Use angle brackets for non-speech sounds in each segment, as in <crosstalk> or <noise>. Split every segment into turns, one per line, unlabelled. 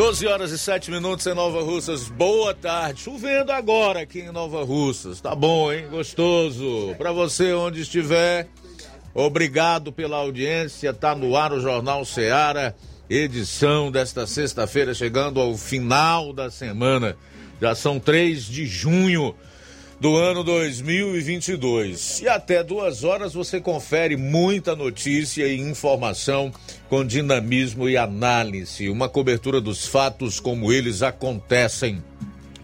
12 horas e 7 minutos em Nova Russas. Boa tarde. Chovendo agora aqui em Nova Russas. Tá bom, hein? Gostoso. Para você onde estiver, obrigado pela audiência. Tá no ar o Jornal Seara, edição desta sexta-feira, chegando ao final da semana. Já são 3 de junho do ano 2022. E até duas horas você confere muita notícia e informação com dinamismo e análise. Uma cobertura dos fatos como eles acontecem.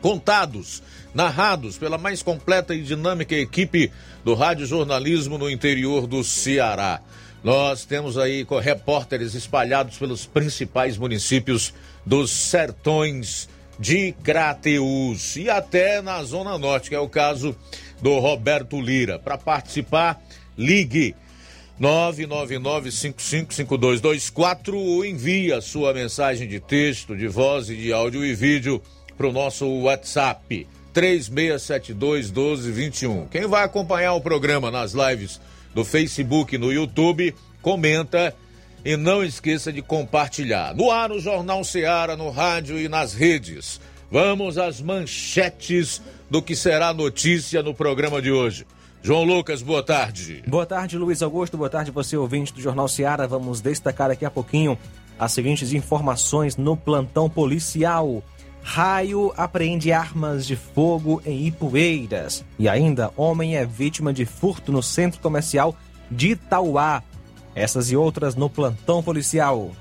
Contados, narrados pela mais completa e dinâmica equipe do rádio jornalismo no interior do Ceará. Nós temos aí repórteres espalhados pelos principais municípios dos sertões de Crateus e até na Zona Norte, que é o caso do Roberto Lira. Para participar, ligue 999-555224 ou envie a sua mensagem de texto, de voz e de áudio e vídeo para o nosso WhatsApp 36721221. Quem vai acompanhar o programa nas lives do Facebook e no YouTube, comenta e não esqueça de compartilhar. No ar, o Jornal Seara, no rádio e nas redes. Vamos às manchetes do que será notícia no programa de hoje. João Lucas, boa tarde.
Boa tarde, Luiz Augusto. Boa tarde, você ouvinte do Jornal Seara. Vamos destacar daqui a pouquinho as seguintes informações no plantão policial. Raio apreende armas de fogo em Ipueiras. E ainda, homem é vítima de furto no centro comercial de Itauá. Essas e outras no plantão policial.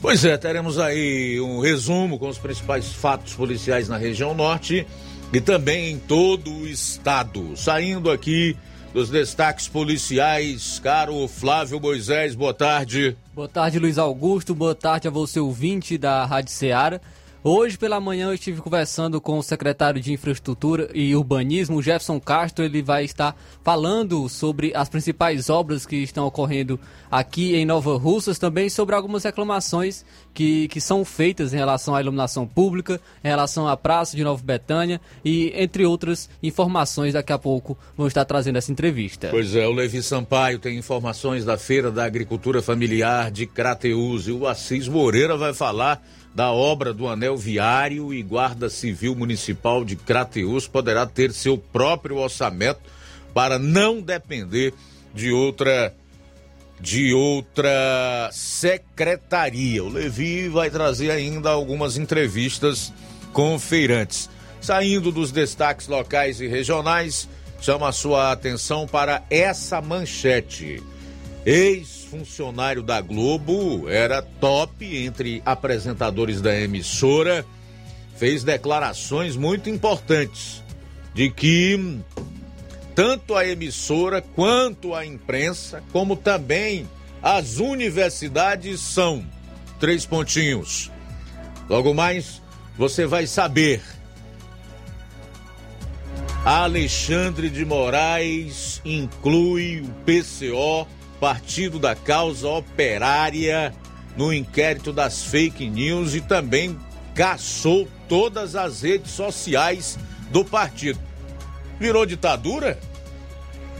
Pois é, teremos aí um resumo com os principais fatos policiais na região norte e também em todo o estado. Saindo aqui dos destaques policiais, caro Flávio Moisés, boa tarde.
Boa tarde, Luiz Augusto, boa tarde a você ouvinte da Rádio Ceará. Hoje pela manhã eu estive conversando com o secretário de Infraestrutura e Urbanismo, Jefferson Castro. Ele vai estar falando sobre as principais obras que estão ocorrendo aqui em Nova Russas, também sobre algumas reclamações que, que são feitas em relação à iluminação pública, em relação à Praça de Nova Betânia e entre outras informações. Daqui a pouco vamos estar trazendo essa entrevista.
Pois é, o Levi Sampaio tem informações da Feira da Agricultura Familiar de Crateus e o Assis Moreira vai falar da obra do anel viário e Guarda Civil Municipal de Crateus poderá ter seu próprio orçamento para não depender de outra de outra secretaria. O Levi vai trazer ainda algumas entrevistas com feirantes. Saindo dos destaques locais e regionais, chama a sua atenção para essa manchete. Ex funcionário da Globo, era top entre apresentadores da emissora, fez declarações muito importantes de que tanto a emissora quanto a imprensa, como também as universidades são três pontinhos. Logo mais você vai saber. Alexandre de Moraes inclui o PCO Partido da Causa Operária no inquérito das fake news e também caçou todas as redes sociais do partido. Virou ditadura?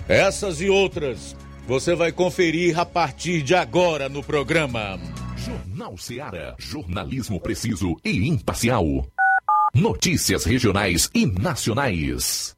Essas e outras você vai conferir a partir de agora no programa.
Jornal Seara. Jornalismo preciso e imparcial. Notícias regionais e nacionais.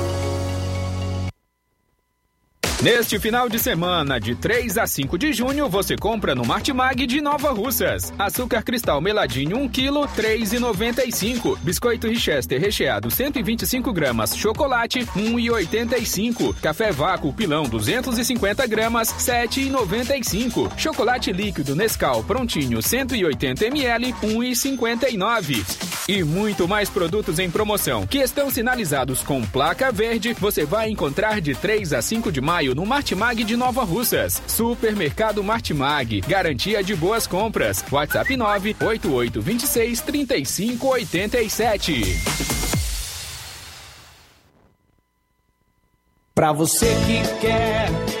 Neste final de semana, de 3 a 5 de junho, você compra no Martimag de Nova Russas. Açúcar cristal meladinho 1 kg, 3,95. Biscoito Richester recheado 125 gramas, chocolate 1,85. Café vácuo pilão 250 gramas, 7,95. Chocolate líquido Nescau prontinho 180 ml, 1,59. E muito mais produtos em promoção que estão sinalizados com placa verde. Você vai encontrar de 3 a 5 de maio no Martimag de Nova Russas. Supermercado Martimag. Garantia de boas compras. WhatsApp 98826 3587.
Pra você que quer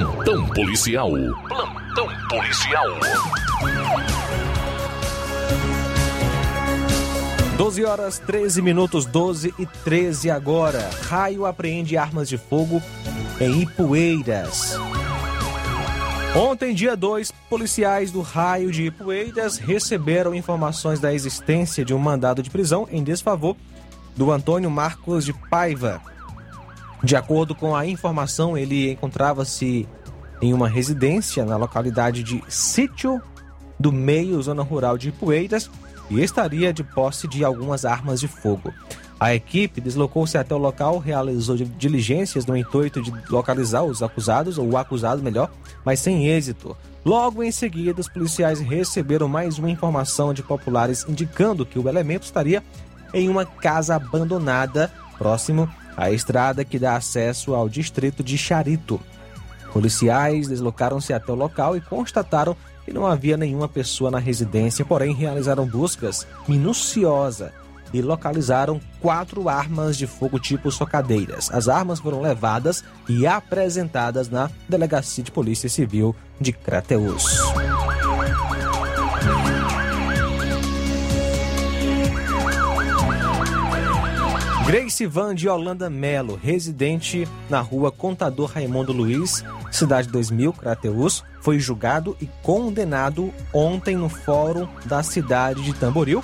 Plantão policial. Plantão policial.
12 horas 13 minutos, 12 e 13 agora. Raio apreende armas de fogo em Ipueiras. Ontem, dia 2, policiais do raio de Ipueiras receberam informações da existência de um mandado de prisão em desfavor do Antônio Marcos de Paiva, de acordo com a informação, ele encontrava-se em uma residência na localidade de Sítio do Meio, zona rural de Ipueiras, e estaria de posse de algumas armas de fogo. A equipe deslocou-se até o local, realizou diligências no intuito de localizar os acusados, ou o acusado melhor, mas sem êxito. Logo em seguida, os policiais receberam mais uma informação de populares indicando que o elemento estaria em uma casa abandonada próximo a estrada que dá acesso ao distrito de Charito. Policiais deslocaram-se até o local e constataram que não havia nenhuma pessoa na residência, porém realizaram buscas minuciosas e localizaram quatro armas de fogo tipo socadeiras. As armas foram levadas e apresentadas na Delegacia de Polícia Civil de Crateus. Grace Van de Holanda Melo, residente na rua Contador Raimundo Luiz, cidade 2000, Crateus, foi julgado e condenado ontem no fórum da cidade de Tamboril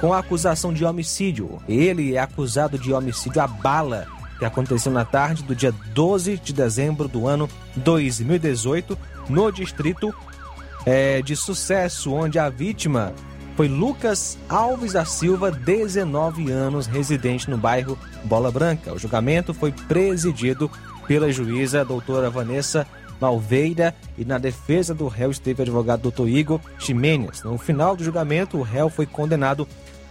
com a acusação de homicídio. Ele é acusado de homicídio à bala que aconteceu na tarde do dia 12 de dezembro do ano 2018 no distrito é, de Sucesso, onde a vítima foi Lucas Alves da Silva, 19 anos, residente no bairro Bola Branca. O julgamento foi presidido pela juíza doutora Vanessa Malveira e na defesa do réu esteve o advogado doutor Igor Ximenes. No final do julgamento, o réu foi condenado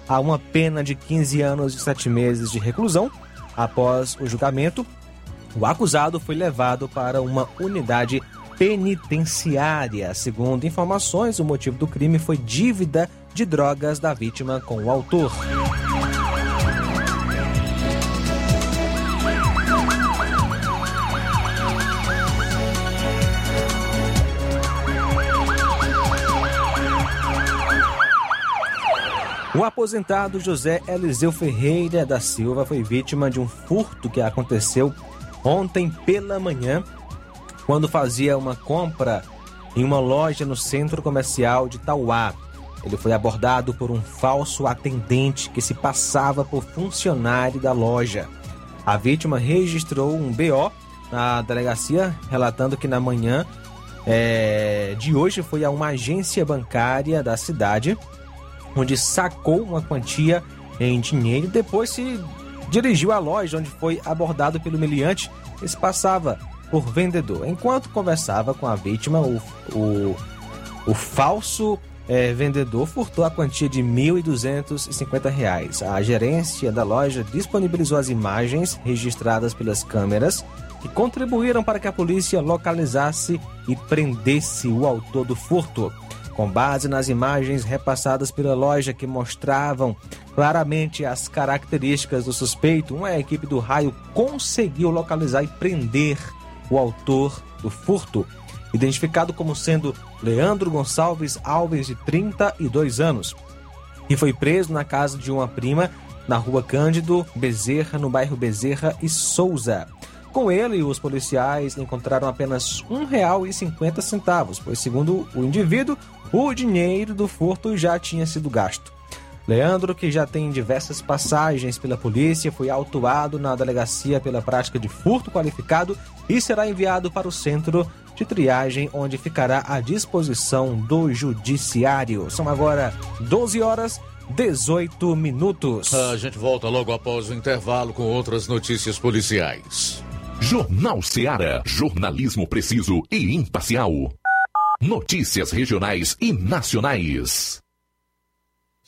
a uma pena de 15 anos e 7 meses de reclusão. Após o julgamento, o acusado foi levado para uma unidade penitenciária. Segundo informações, o motivo do crime foi dívida de drogas da vítima com o autor. O aposentado José Eliseu Ferreira da Silva foi vítima de um furto que aconteceu ontem pela manhã, quando fazia uma compra em uma loja no centro comercial de Tauá. Ele foi abordado por um falso atendente que se passava por funcionário da loja. A vítima registrou um BO na delegacia, relatando que na manhã é, de hoje foi a uma agência bancária da cidade onde sacou uma quantia em dinheiro. Depois se dirigiu à loja onde foi abordado pelo meliante que se passava por vendedor. Enquanto conversava com a vítima, o, o, o falso é, vendedor furtou a quantia de R$ 1.250. A gerência da loja disponibilizou as imagens registradas pelas câmeras que contribuíram para que a polícia localizasse e prendesse o autor do furto. Com base nas imagens repassadas pela loja que mostravam claramente as características do suspeito, uma equipe do raio conseguiu localizar e prender o autor do furto, identificado como sendo Leandro Gonçalves Alves, de 32 anos, e foi preso na casa de uma prima na rua Cândido Bezerra, no bairro Bezerra e Souza. Com ele, os policiais encontraram apenas R$ 1,50, pois, segundo o indivíduo, o dinheiro do furto já tinha sido gasto. Leandro, que já tem diversas passagens pela polícia, foi autuado na delegacia pela prática de furto qualificado e será enviado para o centro de triagem, onde ficará à disposição do judiciário. São agora 12 horas 18 minutos.
A gente volta logo após o intervalo com outras notícias policiais.
Jornal Seara. Jornalismo preciso e imparcial. Notícias regionais e nacionais.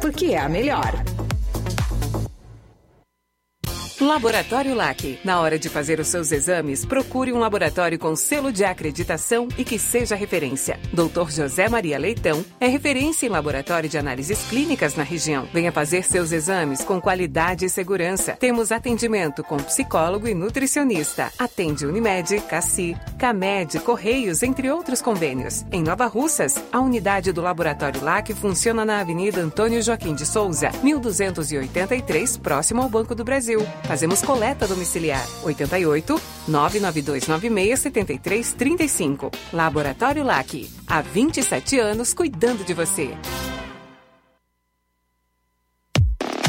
porque é a melhor.
Laboratório LAC. Na hora de fazer os seus exames, procure um laboratório com selo de acreditação e que seja referência. Dr. José Maria Leitão é referência em laboratório de análises clínicas na região. Venha fazer seus exames com qualidade e segurança. Temos atendimento com psicólogo e nutricionista. Atende Unimed, Cassi, Camed, Correios, entre outros convênios. Em Nova Russas, a unidade do Laboratório LAC funciona na Avenida Antônio Joaquim de Souza, 1283, próximo ao Banco do Brasil. Fazemos coleta domiciliar. 88 99296 7335. Laboratório LAC. Há 27 anos cuidando de você.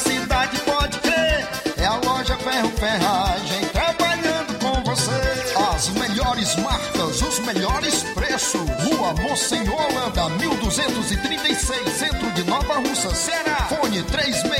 cidade, pode crer. É a loja Ferro Ferragem trabalhando com você. As melhores marcas, os melhores preços. Rua Monsenhor Holanda, 1236, centro de Nova Russa, Ceará. Fone 36720179.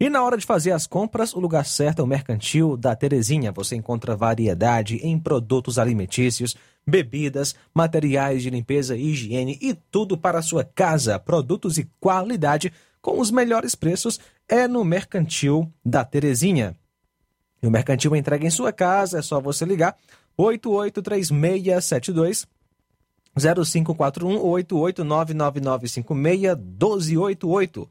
E na hora de fazer as compras, o lugar certo é o Mercantil da Terezinha. Você encontra variedade em produtos alimentícios, bebidas, materiais de limpeza e higiene e tudo para a sua casa. Produtos e qualidade com os melhores preços é no Mercantil da Terezinha. E o Mercantil entrega em sua casa, é só você ligar 883672 0541 8899956 1288.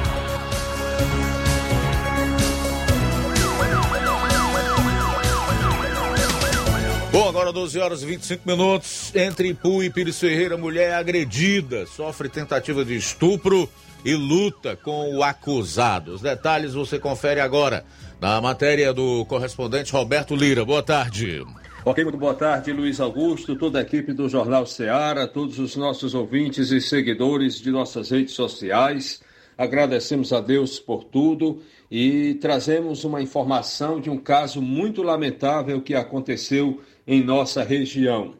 Bom, agora 12 horas e 25 minutos. Entre Ipu e Pires Ferreira, mulher agredida, sofre tentativa de estupro e luta com o acusado. Os detalhes você confere agora na matéria do correspondente Roberto Lira. Boa tarde.
Ok, muito boa tarde, Luiz Augusto, toda a equipe do Jornal Ceará, todos os nossos ouvintes e seguidores de nossas redes sociais. Agradecemos a Deus por tudo e trazemos uma informação de um caso muito lamentável que aconteceu em nossa região.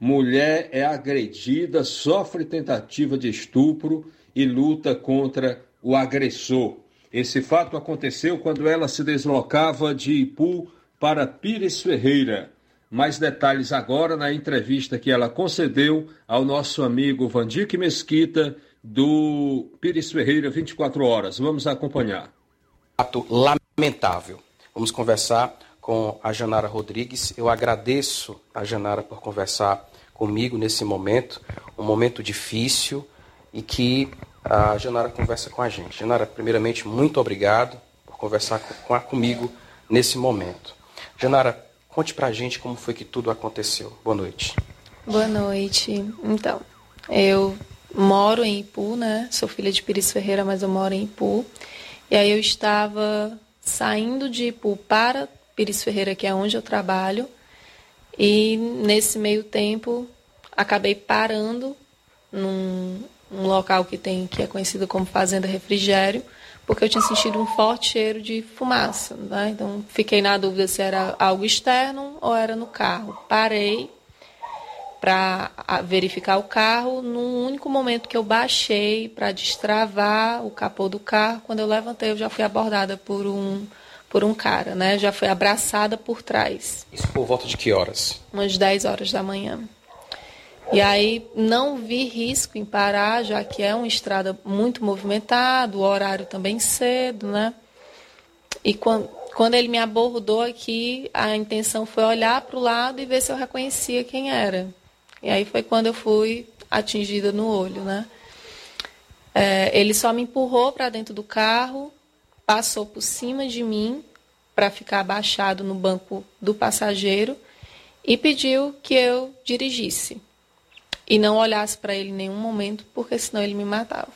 Mulher é agredida, sofre tentativa de estupro e luta contra o agressor. Esse fato aconteceu quando ela se deslocava de Ipu para Pires Ferreira. Mais detalhes agora na entrevista que ela concedeu ao nosso amigo Vandique Mesquita, do Pires Ferreira 24 Horas. Vamos acompanhar.
Fato lamentável. Vamos conversar com a Janara Rodrigues. Eu agradeço a Janara por conversar comigo nesse momento, um momento difícil e que a Janara conversa com a gente. Janara, primeiramente, muito obrigado por conversar com, com, comigo nesse momento. Janara, Conte pra gente como foi que tudo aconteceu. Boa noite.
Boa noite. Então, eu moro em Ipu, né? Sou filha de Pires Ferreira, mas eu moro em Ipu. E aí eu estava saindo de Ipu para Pires Ferreira, que é onde eu trabalho. E nesse meio tempo acabei parando num um local que tem que é conhecido como Fazenda Refrigério, porque eu tinha sentido um forte cheiro de fumaça. Né? Então fiquei na dúvida se era algo externo ou era no carro. Parei para verificar o carro. No único momento que eu baixei para destravar o capô do carro, quando eu levantei, eu já fui abordada por um por um cara, né? Já fui abraçada por trás.
Isso por volta de que horas?
Umas 10 horas da manhã. E aí não vi risco em parar, já que é uma estrada muito movimentada, o horário também cedo, né? E quando, quando ele me abordou aqui, a intenção foi olhar para o lado e ver se eu reconhecia quem era. E aí foi quando eu fui atingida no olho, né? É, ele só me empurrou para dentro do carro, passou por cima de mim para ficar abaixado no banco do passageiro e pediu que eu dirigisse e não olhasse para ele em nenhum momento, porque senão ele me matava.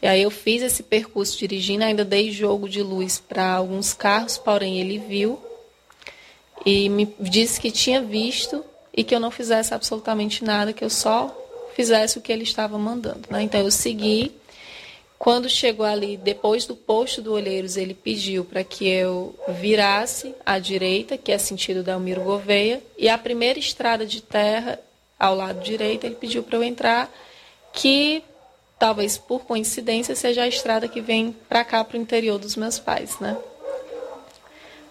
E aí eu fiz esse percurso dirigindo, ainda dei jogo de luz para alguns carros, porém ele viu e me disse que tinha visto e que eu não fizesse absolutamente nada, que eu só fizesse o que ele estava mandando. Né? Então eu segui. Quando chegou ali, depois do posto do Olheiros, ele pediu para que eu virasse à direita, que é sentido da Almiro Gouveia, e a primeira estrada de terra ao lado direito, ele pediu para eu entrar, que talvez por coincidência seja a estrada que vem para cá, para o interior dos meus pais, né?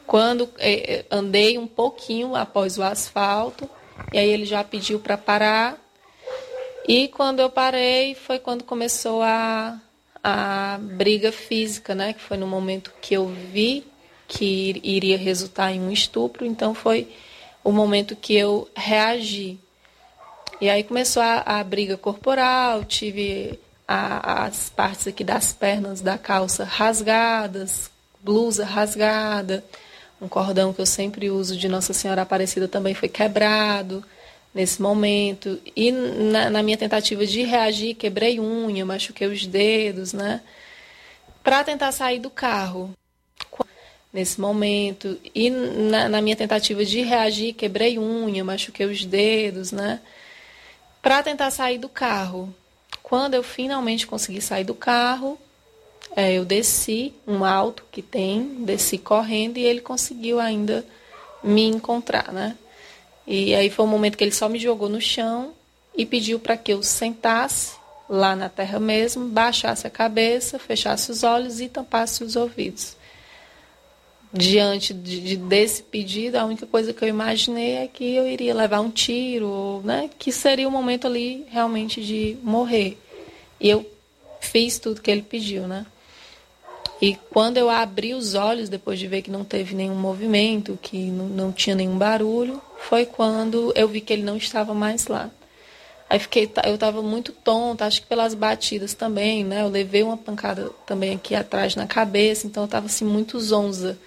Quando eh, andei um pouquinho após o asfalto, e aí ele já pediu para parar, e quando eu parei, foi quando começou a, a briga física, né? Que foi no momento que eu vi que iria resultar em um estupro, então foi o momento que eu reagi. E aí começou a, a briga corporal, tive a, as partes aqui das pernas da calça rasgadas, blusa rasgada, um cordão que eu sempre uso de Nossa Senhora Aparecida também foi quebrado nesse momento. E na, na minha tentativa de reagir, quebrei unha, machuquei os dedos, né? Para tentar sair do carro nesse momento. E na, na, minha tentativa de reagir, quebrei unha, machuquei os dedos, né? para tentar sair do carro. Quando eu finalmente consegui sair do carro, é, eu desci um alto que tem, desci correndo e ele conseguiu ainda me encontrar, né? E aí foi o momento que ele só me jogou no chão e pediu para que eu sentasse lá na terra mesmo, baixasse a cabeça, fechasse os olhos e tampasse os ouvidos diante de, de, desse pedido, a única coisa que eu imaginei é que eu iria levar um tiro, né? Que seria o momento ali realmente de morrer. E eu fiz tudo que ele pediu, né? E quando eu abri os olhos, depois de ver que não teve nenhum movimento, que não, não tinha nenhum barulho, foi quando eu vi que ele não estava mais lá. Aí fiquei, eu estava muito tonta, acho que pelas batidas também, né? Eu levei uma pancada também aqui atrás na cabeça, então eu estava assim muito zonza.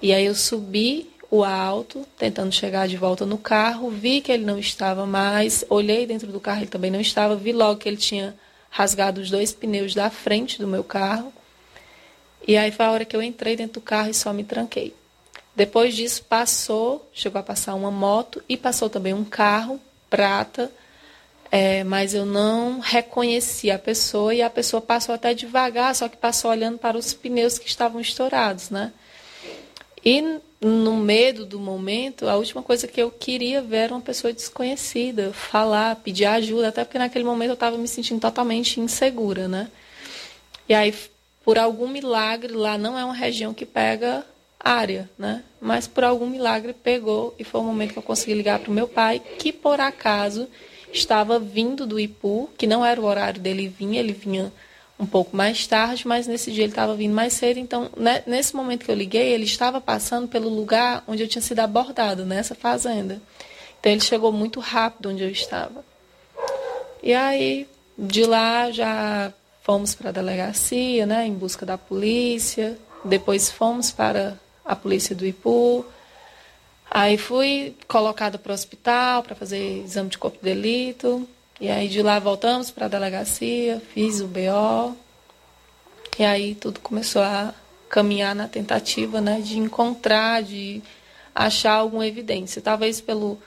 E aí eu subi o alto, tentando chegar de volta no carro, vi que ele não estava mais, olhei dentro do carro, ele também não estava, vi logo que ele tinha rasgado os dois pneus da frente do meu carro. E aí foi a hora que eu entrei dentro do carro e só me tranquei. Depois disso passou, chegou a passar uma moto e passou também um carro prata, é, mas eu não reconheci a pessoa e a pessoa passou até devagar, só que passou olhando para os pneus que estavam estourados, né? E no medo do momento, a última coisa que eu queria ver era uma pessoa desconhecida, falar, pedir ajuda, até porque naquele momento eu estava me sentindo totalmente insegura, né? E aí, por algum milagre, lá não é uma região que pega área, né? Mas por algum milagre pegou e foi o momento que eu consegui ligar para o meu pai, que por acaso estava vindo do Ipu, que não era o horário dele vir, ele vinha um pouco mais tarde, mas nesse dia ele estava vindo mais cedo. Então, né, nesse momento que eu liguei, ele estava passando pelo lugar onde eu tinha sido abordado, nessa fazenda. Então, ele chegou muito rápido onde eu estava. E aí, de lá, já fomos para a delegacia, né, em busca da polícia. Depois fomos para a polícia do Ipu. Aí fui colocada para o hospital para fazer exame de corpo de delito. E aí de lá voltamos para a delegacia, fiz o BO. E aí tudo começou a caminhar na tentativa né, de encontrar, de achar alguma evidência. Talvez pelo,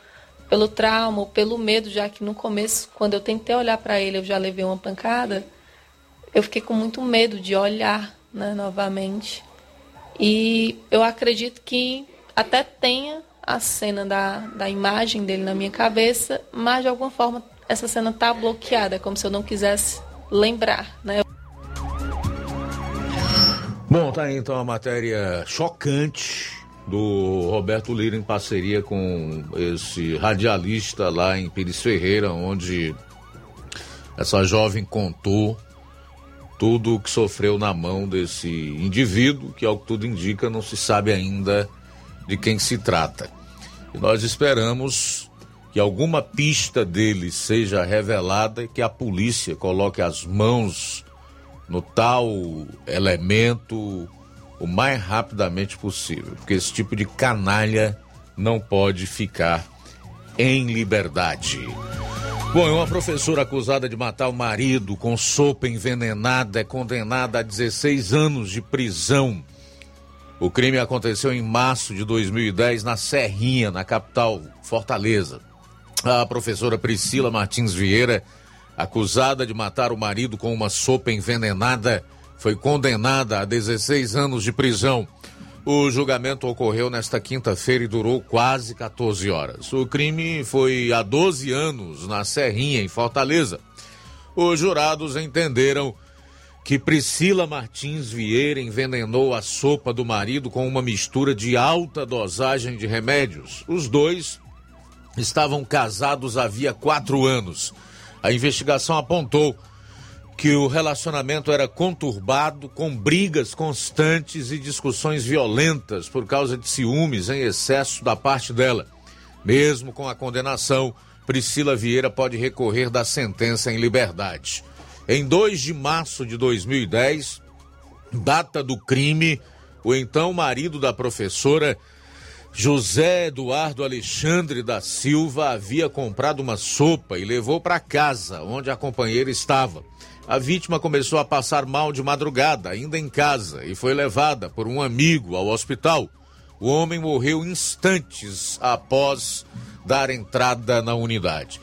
pelo trauma ou pelo medo, já que no começo, quando eu tentei olhar para ele, eu já levei uma pancada. Eu fiquei com muito medo de olhar né, novamente. E eu acredito que até tenha a cena da, da imagem dele na minha cabeça, mas de alguma forma essa cena está bloqueada, como se eu não quisesse lembrar, né?
Bom, tá aí então a matéria chocante do Roberto Lira em parceria com esse radialista lá em Pires Ferreira, onde essa jovem contou tudo o que sofreu na mão desse indivíduo, que ao que tudo indica não se sabe ainda de quem se trata. E nós esperamos que alguma pista dele seja revelada e que a polícia coloque as mãos no tal elemento o mais rapidamente possível, porque esse tipo de canalha não pode ficar em liberdade. Bom, uma professora acusada de matar o marido com sopa envenenada é condenada a 16 anos de prisão. O crime aconteceu em março de 2010 na Serrinha, na capital Fortaleza. A professora Priscila Martins Vieira, acusada de matar o marido com uma sopa envenenada, foi condenada a 16 anos de prisão. O julgamento ocorreu nesta quinta-feira e durou quase 14 horas. O crime foi há 12 anos na Serrinha, em Fortaleza. Os jurados entenderam que Priscila Martins Vieira envenenou a sopa do marido com uma mistura de alta dosagem de remédios. Os dois estavam casados havia quatro anos. A investigação apontou que o relacionamento era conturbado, com brigas constantes e discussões violentas por causa de ciúmes em excesso da parte dela. Mesmo com a condenação, Priscila Vieira pode recorrer da sentença em liberdade. Em 2 de março de 2010, data do crime, o então marido da professora, José Eduardo Alexandre da Silva, havia comprado uma sopa e levou para casa, onde a companheira estava. A vítima começou a passar mal de madrugada, ainda em casa, e foi levada por um amigo ao hospital. O homem morreu instantes após dar entrada na unidade.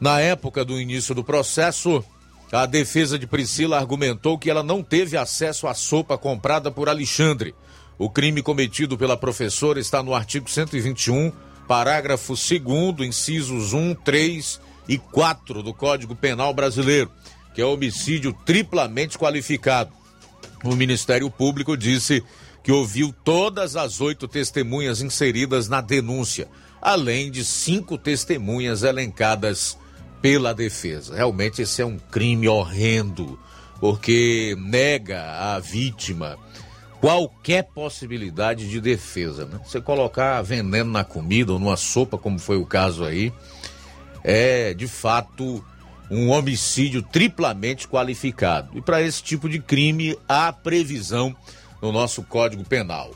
Na época do início do processo, a defesa de Priscila argumentou que ela não teve acesso à sopa comprada por Alexandre. O crime cometido pela professora está no artigo 121, parágrafo 2, incisos 1, 3 e 4 do Código Penal Brasileiro, que é homicídio triplamente qualificado. O Ministério Público disse que ouviu todas as oito testemunhas inseridas na denúncia, além de cinco testemunhas elencadas pela defesa. Realmente esse é um crime horrendo, porque nega à vítima qualquer possibilidade de defesa. Né? Você colocar veneno na comida ou numa sopa, como foi o caso aí, é de fato um homicídio triplamente qualificado. E para esse tipo de crime há previsão no nosso Código Penal.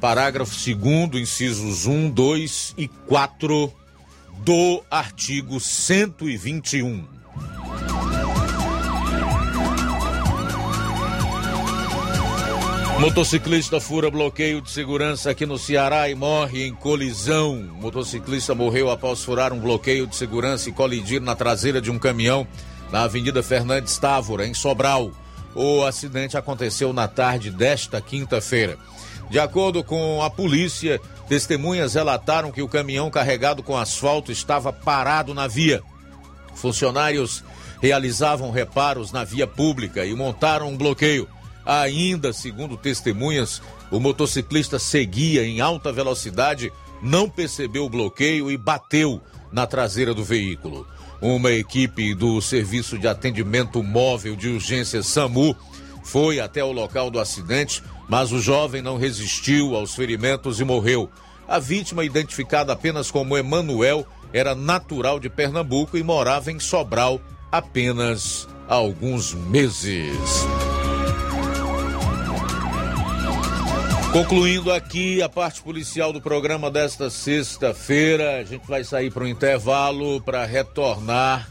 Parágrafo 2, incisos 1, 2 e 4 do artigo 121. Motociclista fura bloqueio de segurança aqui no Ceará e morre em colisão. Motociclista morreu após furar um bloqueio de segurança e colidir na traseira de um caminhão na Avenida Fernandes Távora, em Sobral. O acidente aconteceu na tarde desta quinta-feira. De acordo com a polícia, testemunhas relataram que o caminhão carregado com asfalto estava parado na via. Funcionários realizavam reparos na via pública e montaram um bloqueio. Ainda, segundo testemunhas, o motociclista seguia em alta velocidade, não percebeu o bloqueio e bateu na traseira do veículo. Uma equipe do Serviço de Atendimento Móvel de Urgência SAMU foi até o local do acidente, mas o jovem não resistiu aos ferimentos e morreu. A vítima, identificada apenas como Emanuel, era natural de Pernambuco e morava em Sobral apenas há alguns meses. Concluindo aqui a parte policial do programa desta sexta-feira, a gente vai sair para o intervalo para retornar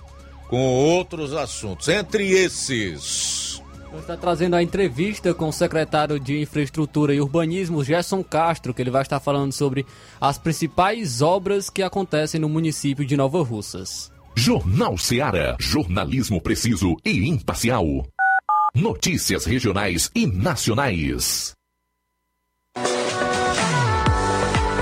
com outros assuntos. Entre esses.
Está trazendo a entrevista com o secretário de Infraestrutura e Urbanismo, Gerson Castro, que ele vai estar falando sobre as principais obras que acontecem no município de Nova Russas.
Jornal Seara. Jornalismo preciso e imparcial. Notícias regionais e nacionais.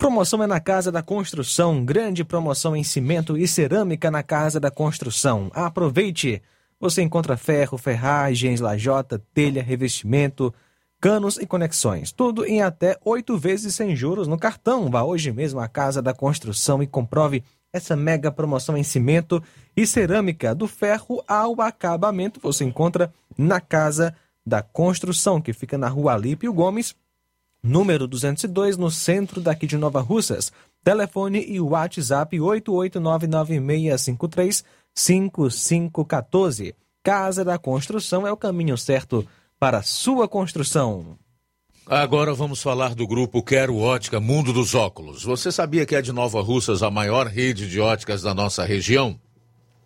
Promoção é na Casa da Construção. Grande promoção em cimento e cerâmica na Casa da Construção. Aproveite! Você encontra ferro, ferragens, lajota, telha, revestimento,
canos e conexões. Tudo em até oito vezes sem juros no cartão. Vá hoje mesmo à Casa da Construção e comprove essa mega promoção em cimento e cerâmica do ferro ao acabamento. Você encontra na Casa da Construção, que fica na rua Alípio Gomes, número 202, no centro daqui de Nova Russas. Telefone e WhatsApp 88996535514. Casa da Construção é o caminho certo para sua construção.
Agora vamos falar do grupo Quero Ótica Mundo dos Óculos. Você sabia que é de Nova Russas a maior rede de óticas da nossa região?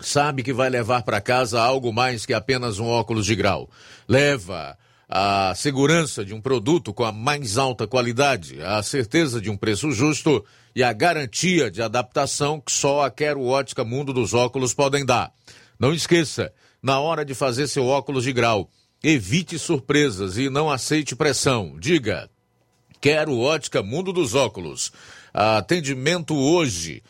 sabe que vai levar para casa algo mais que apenas um óculos de grau. Leva a segurança de um produto com a mais alta qualidade, a certeza de um preço justo e a garantia de adaptação que só a Quero Ótica Mundo dos Óculos podem dar. Não esqueça, na hora de fazer seu óculos de grau, evite surpresas e não aceite pressão. Diga: Quero Ótica Mundo dos Óculos. Atendimento hoje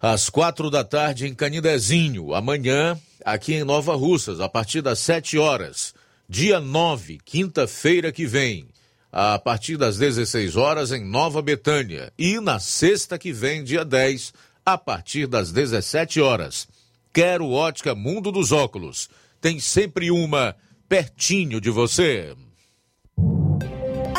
às quatro da tarde em Canidezinho. Amanhã, aqui em Nova Russas, a partir das sete horas. Dia 9, quinta-feira que vem, a partir das 16 horas em Nova Betânia. E na sexta que vem, dia 10, a partir das 17 horas. Quero ótica Mundo dos Óculos. Tem sempre uma pertinho de você.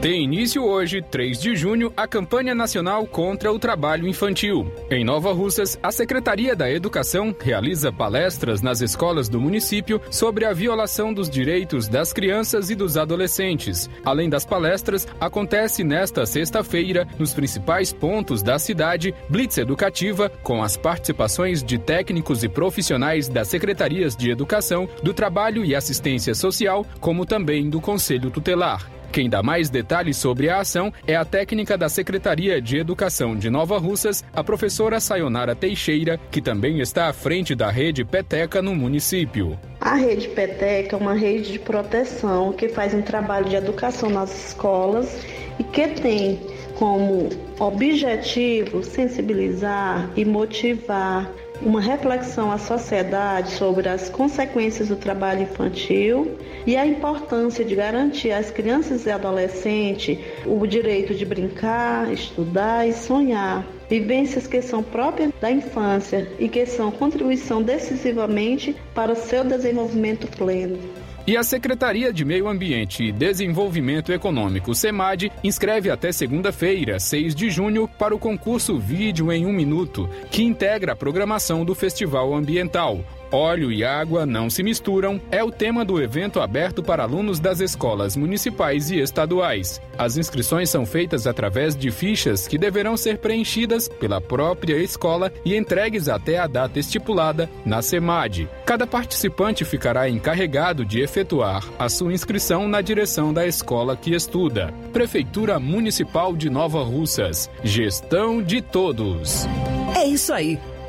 Tem início hoje, 3 de junho, a campanha nacional contra o trabalho infantil. Em Nova Russas, a Secretaria da Educação realiza palestras nas escolas do município sobre a violação dos direitos das crianças e dos adolescentes. Além das palestras, acontece nesta sexta-feira, nos principais pontos da cidade, blitz educativa com as participações de técnicos e profissionais das secretarias de Educação, do Trabalho e Assistência Social, como também do Conselho Tutelar. Quem dá mais detalhes sobre a ação é a técnica da Secretaria de Educação de Nova Russas, a professora Sayonara Teixeira, que também está à frente da rede Peteca no município.
A rede Peteca é uma rede de proteção que faz um trabalho de educação nas escolas e que tem como objetivo sensibilizar e motivar uma reflexão à sociedade sobre as consequências do trabalho infantil e a importância de garantir às crianças e adolescentes o direito de brincar, estudar e sonhar. Vivências que são próprias da infância e que são contribuição decisivamente para o seu desenvolvimento pleno.
E a Secretaria de Meio Ambiente e Desenvolvimento Econômico, SEMAD, inscreve até segunda-feira, 6 de junho, para o concurso Vídeo em um Minuto, que integra a programação do Festival Ambiental. Óleo e água não se misturam é o tema do evento aberto para alunos das escolas municipais e estaduais. As inscrições são feitas através de fichas que deverão ser preenchidas pela própria escola e entregues até a data estipulada na SEMAD. Cada participante ficará encarregado de efetuar a sua inscrição na direção da escola que estuda. Prefeitura Municipal de Nova Russas. Gestão de todos.
É isso aí.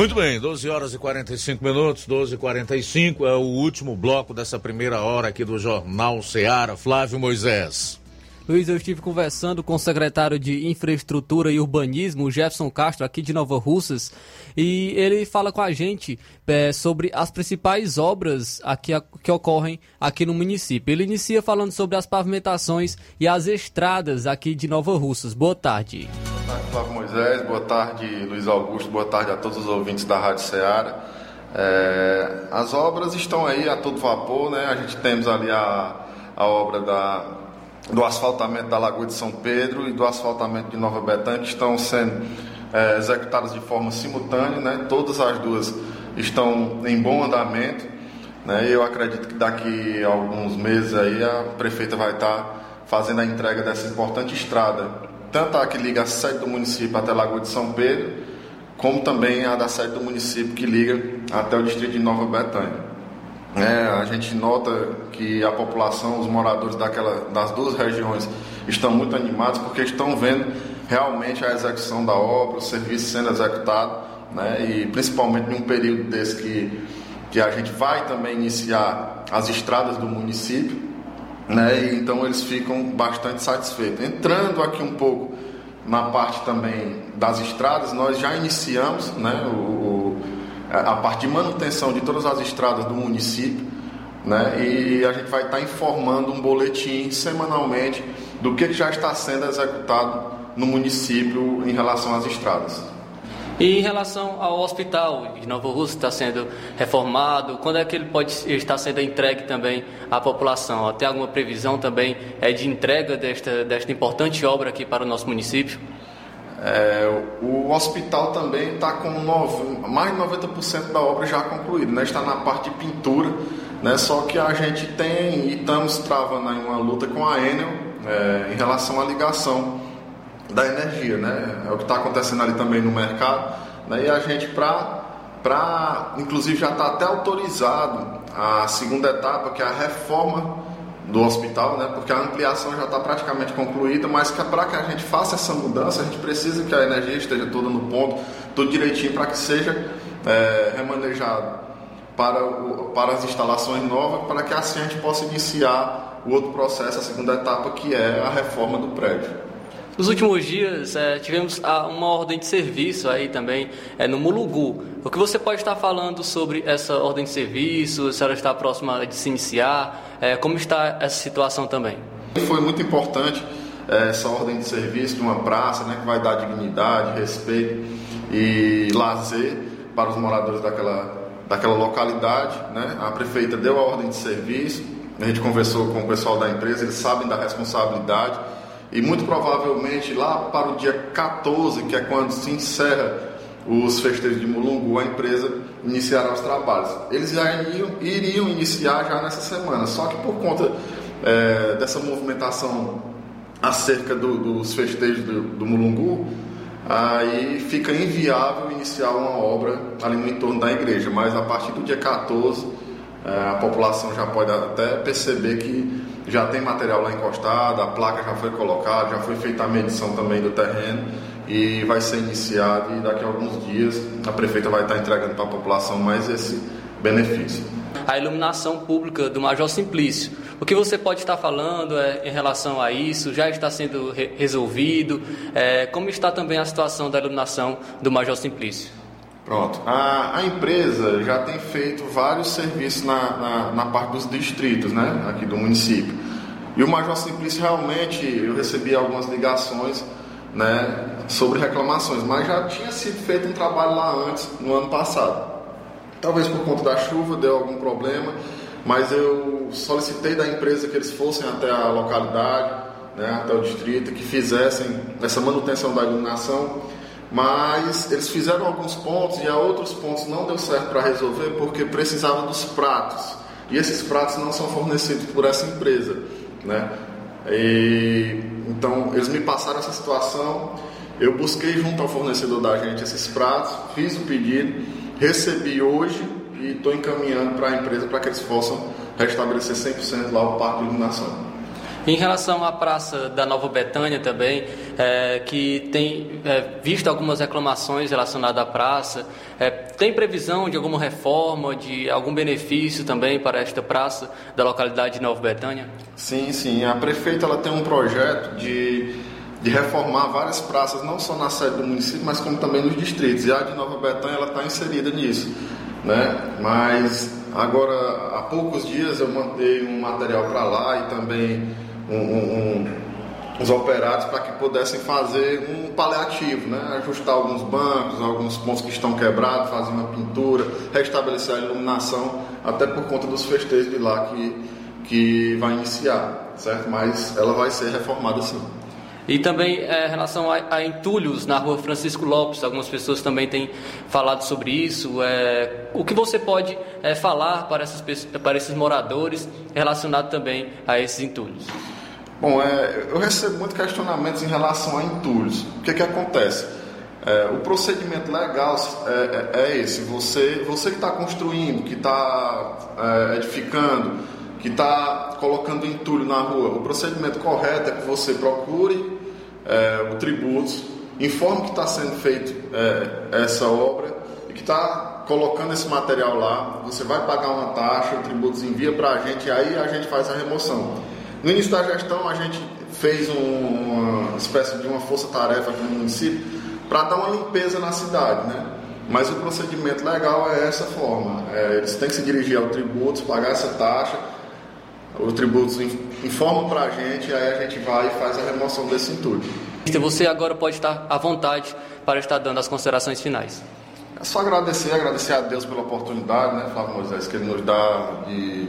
Muito bem, 12 horas e 45 minutos, 12 e 45 é o último bloco dessa primeira hora aqui do Jornal Ceará. Flávio Moisés.
Luiz, eu estive conversando com o secretário de Infraestrutura e Urbanismo, Jefferson Castro, aqui de Nova Russas, e ele fala com a gente é, sobre as principais obras aqui, que ocorrem aqui no município. Ele inicia falando sobre as pavimentações e as estradas aqui de Nova Russas. Boa tarde.
Boa tarde, Flávio Moisés. Boa tarde, Luiz Augusto. Boa tarde a todos os ouvintes da Rádio Ceará. É, as obras estão aí a todo vapor, né? A gente temos ali a, a obra da do asfaltamento da Lagoa de São Pedro e do asfaltamento de Nova Betânia, que estão sendo é, executadas de forma simultânea, né? todas as duas estão em bom andamento. Né? Eu acredito que daqui a alguns meses aí a prefeita vai estar fazendo a entrega dessa importante estrada, tanto a que liga a sede do município até a Lagoa de São Pedro, como também a da sede do município que liga até o distrito de Nova Betânia. É, a gente nota que a população, os moradores daquela, das duas regiões estão muito animados porque estão vendo realmente a execução da obra, o serviço sendo executado, né, e principalmente num período desse que, que a gente vai também iniciar as estradas do município, né, e então eles ficam bastante satisfeitos. Entrando aqui um pouco na parte também das estradas, nós já iniciamos né, o a parte de manutenção de todas as estradas do município, né? E a gente vai estar informando um boletim semanalmente do que já está sendo executado no município em relação às estradas.
E em relação ao hospital de Nova Rússia está sendo reformado, quando é que ele pode estar sendo entregue também à população? Tem alguma previsão também é, de entrega desta, desta importante obra aqui para o nosso município?
É, o hospital também está com nove, mais de 90% da obra já concluída, né? está na parte de pintura, né? só que a gente tem e estamos travando uma luta com a Enel é, em relação à ligação da energia. Né? É o que está acontecendo ali também no mercado. Né? E a gente, para. Inclusive, já está até autorizado a segunda etapa, que é a reforma do hospital, né? Porque a ampliação já está praticamente concluída, mas que para que a gente faça essa mudança, a gente precisa que a energia esteja toda no ponto, tudo direitinho para que seja é, remanejado para, o, para as instalações novas, para que assim a gente possa iniciar o outro processo, a segunda etapa, que é a reforma do prédio.
Nos últimos dias é, tivemos ah, uma ordem de serviço aí também é, no Mulugu. O que você pode estar falando sobre essa ordem de serviço? Se ela está próxima de se iniciar? É, como está essa situação também?
Foi muito importante essa ordem de serviço de uma praça né, que vai dar dignidade, respeito e lazer para os moradores daquela, daquela localidade. Né? A prefeita deu a ordem de serviço, a gente conversou com o pessoal da empresa, eles sabem da responsabilidade e muito provavelmente lá para o dia 14, que é quando se encerra os festejos de Mulungu, a empresa iniciará os trabalhos. Eles já iriam, iriam iniciar já nessa semana, só que por conta é, dessa movimentação acerca do, dos festejos do, do Mulungu, aí fica inviável iniciar uma obra ali no entorno da igreja, mas a partir do dia 14 é, a população já pode até perceber que já tem material lá encostado, a placa já foi colocada, já foi feita a medição também do terreno e vai ser iniciado e daqui a alguns dias a prefeita vai estar entregando para a população mais esse benefício.
A iluminação pública do Major Simplício. O que você pode estar falando é, em relação a isso? Já está sendo re resolvido? É, como está também a situação da iluminação do Major Simplício?
Pronto. A, a empresa já tem feito vários serviços na, na, na, parte dos distritos, né? Aqui do município. E o Major Simplício realmente, eu recebi algumas ligações, né? Sobre reclamações, mas já tinha sido feito um trabalho lá antes, no ano passado. Talvez por conta da chuva deu algum problema, mas eu solicitei da empresa que eles fossem até a localidade, né? Até o distrito, que fizessem essa manutenção da iluminação mas eles fizeram alguns pontos e a outros pontos não deu certo para resolver porque precisava dos pratos e esses pratos não são fornecidos por essa empresa, né? E, então eles me passaram essa situação, eu busquei junto ao fornecedor da gente esses pratos, fiz o pedido, recebi hoje e estou encaminhando para a empresa para que eles possam restabelecer 100% lá o parque de iluminação.
Em relação à Praça da Nova Betânia também, é, que tem é, visto algumas reclamações relacionadas à praça, é, tem previsão de alguma reforma, de algum benefício também para esta praça da localidade de Nova Betânia?
Sim, sim. A prefeita ela tem um projeto de, de reformar várias praças, não só na sede do município, mas como também nos distritos. E a de Nova Betânia ela está inserida nisso. Né? Mas agora, há poucos dias eu mandei um material para lá e também um, um, os operários para que pudessem fazer um paliativo, né? ajustar alguns bancos, alguns pontos que estão quebrados, fazer uma pintura, restabelecer a iluminação, até por conta dos festejos de lá que, que vai iniciar. certo? Mas ela vai ser reformada sim.
E também é, em relação a, a, entulhos na rua Francisco Lopes, algumas pessoas também têm falado sobre isso. É, o que você pode é, falar para, essas, para esses moradores relacionado também a esses entulhos?
Bom, é, eu recebo muitos questionamentos em relação a entulhos. O que, que acontece? É, o procedimento legal é, é, é esse: você, você que está construindo, que está é, edificando, que está colocando entulho na rua, o procedimento correto é que você procure é, o tributo, informe que está sendo feito essa obra e que está colocando esse material lá, você vai pagar uma taxa, o tributo envia para a gente e aí a gente faz a remoção. No início da gestão a gente fez um, uma espécie de uma força-tarefa aqui no município para dar uma limpeza na cidade, né? Mas o procedimento legal é essa forma. É, eles têm que se dirigir ao tributo, pagar essa taxa o tributo informa para a gente, aí a gente vai e faz a remoção desse entulho.
Você agora pode estar à vontade para estar dando as considerações finais.
É só agradecer, agradecer a Deus pela oportunidade, né, Flávio Moisés, que Ele nos dá de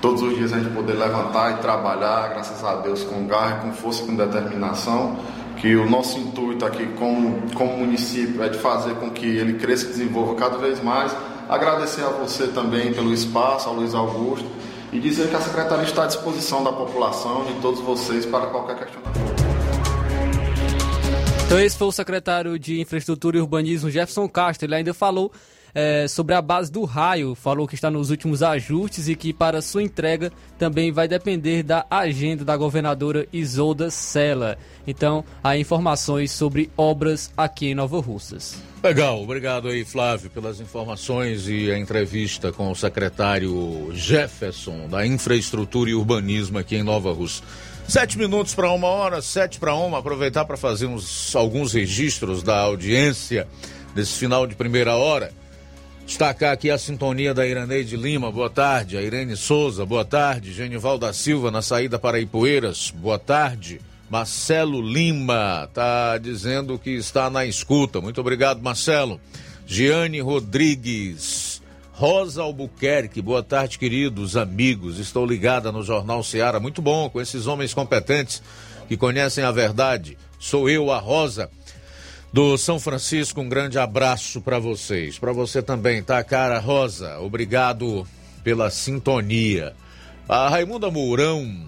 todos os dias a gente poder levantar e trabalhar, graças a Deus, com garra, com força e com determinação. Que o nosso intuito aqui como, como município é de fazer com que ele cresça e desenvolva cada vez mais. Agradecer a você também pelo espaço, ao Luiz Augusto e dizer que a Secretaria está à disposição da população, de todos vocês, para qualquer questionamento.
Então esse foi o secretário de Infraestrutura e Urbanismo, Jefferson Castro. Ele ainda falou é, sobre a base do raio, falou que está nos últimos ajustes e que para sua entrega também vai depender da agenda da governadora Isolda Sela. Então, há informações sobre obras aqui em Nova Russas.
Legal, obrigado aí, Flávio, pelas informações e a entrevista com o secretário Jefferson da Infraestrutura e Urbanismo aqui em Nova Rússia. Sete minutos para uma hora, sete para uma. Aproveitar para fazer uns, alguns registros da audiência desse final de primeira hora. Destacar aqui a sintonia da Iraneide Lima, boa tarde. A Irene Souza, boa tarde. Genival da Silva, na saída para Ipueiras, boa tarde. Marcelo Lima está dizendo que está na escuta. Muito obrigado, Marcelo. Giane Rodrigues. Rosa Albuquerque, boa tarde, queridos amigos. Estou ligada no Jornal Seara. Muito bom com esses homens competentes que conhecem a verdade. Sou eu, a Rosa, do São Francisco. Um grande abraço para vocês. Para você também, tá, cara Rosa? Obrigado pela sintonia. A Raimunda Mourão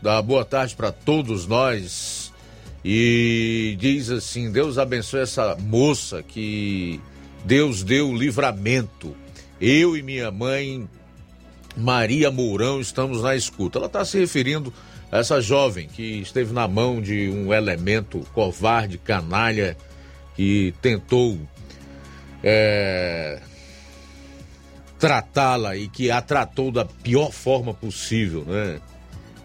dá boa tarde para todos nós e diz assim: Deus abençoe essa moça que Deus deu livramento. Eu e minha mãe, Maria Mourão, estamos na escuta. Ela está se referindo a essa jovem que esteve na mão de um elemento covarde, canalha, que tentou é, tratá-la e que a tratou da pior forma possível, né?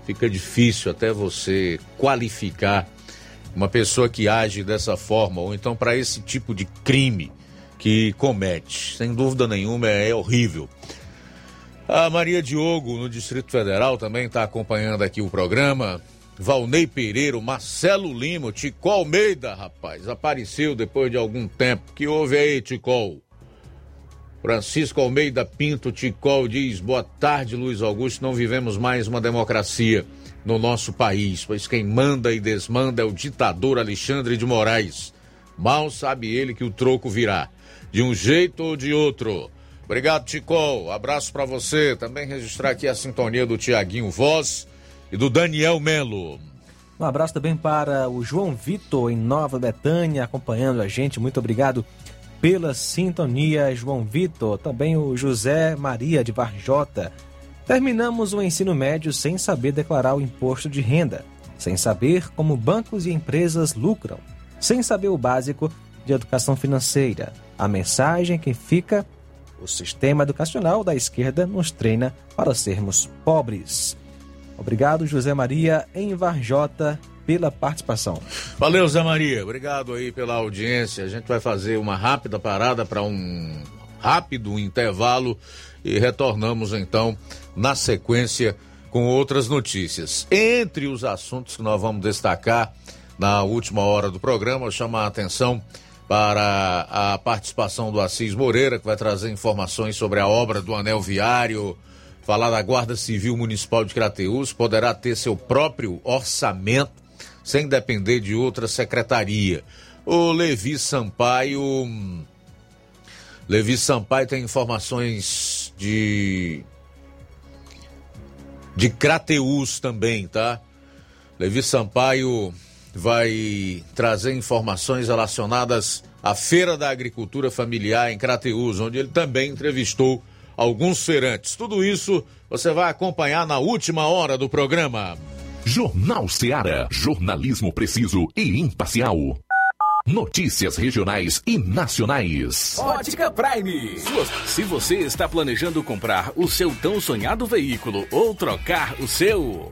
fica difícil até você qualificar uma pessoa que age dessa forma, ou então para esse tipo de crime que comete. Sem dúvida nenhuma, é horrível. A Maria Diogo, no Distrito Federal, também está acompanhando aqui o programa. Valnei Pereira, Marcelo Lima, Tico Almeida, rapaz, apareceu depois de algum tempo. Que houve aí, Ticol? Francisco Almeida Pinto Ticol diz: Boa tarde, Luiz Augusto. Não vivemos mais uma democracia no nosso país, pois quem manda e desmanda é o ditador Alexandre de Moraes. Mal sabe ele que o troco virá, de um jeito ou de outro. Obrigado, Ticol. Abraço para você. Também registrar aqui a sintonia do Tiaguinho Voz e do Daniel Melo.
Um abraço também para o João Vitor, em Nova Betânia, acompanhando a gente. Muito obrigado pela sintonia, João Vitor, também o José Maria de Varjota. Terminamos o ensino médio sem saber declarar o imposto de renda, sem saber como bancos e empresas lucram, sem saber o básico de educação financeira. A mensagem que fica: o sistema educacional da esquerda nos treina para sermos pobres. Obrigado, José Maria, em Varjota, pela participação.
Valeu, Zé Maria. Obrigado aí pela audiência. A gente vai fazer uma rápida parada para um rápido intervalo e retornamos então na sequência com outras notícias. Entre os assuntos que nós vamos destacar na última hora do programa, chamar a atenção para a participação do Assis Moreira, que vai trazer informações sobre a obra do anel viário falar da Guarda Civil Municipal de Crateús, poderá ter seu próprio orçamento sem depender de outra secretaria. O Levi Sampaio. Levi Sampaio tem informações de. de Crateús também, tá? Levi Sampaio vai trazer informações relacionadas à Feira da Agricultura Familiar em Crateús, onde ele também entrevistou alguns feirantes. Tudo isso você vai acompanhar na última hora do programa.
Jornal Seara. Jornalismo preciso e imparcial. Notícias regionais e nacionais.
Ótica Prime. Se você está planejando comprar o seu tão sonhado veículo ou trocar o seu.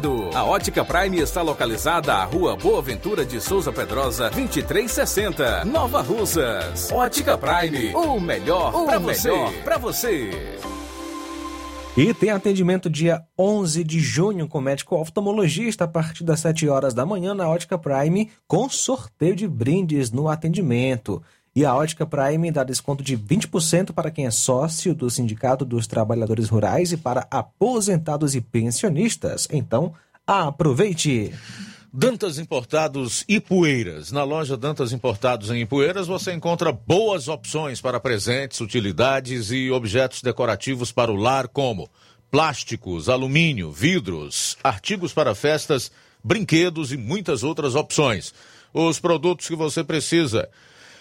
A Ótica Prime está localizada à Rua Boa Ventura de Souza Pedrosa, 2360, Nova Russas. Ótica Prime, o melhor para você. Pra você.
E tem atendimento dia 11 de junho com médico oftalmologista a partir das 7 horas da manhã na Ótica Prime, com sorteio de brindes no atendimento. E a Ótica Prime dá desconto de 20% para quem é sócio do Sindicato dos Trabalhadores Rurais e para aposentados e pensionistas. Então, aproveite!
Dantas Importados Ipueiras. Na loja Dantas Importados em Ipueiras você encontra boas opções para presentes, utilidades e objetos decorativos para o lar, como plásticos, alumínio, vidros, artigos para festas, brinquedos e muitas outras opções. Os produtos que você precisa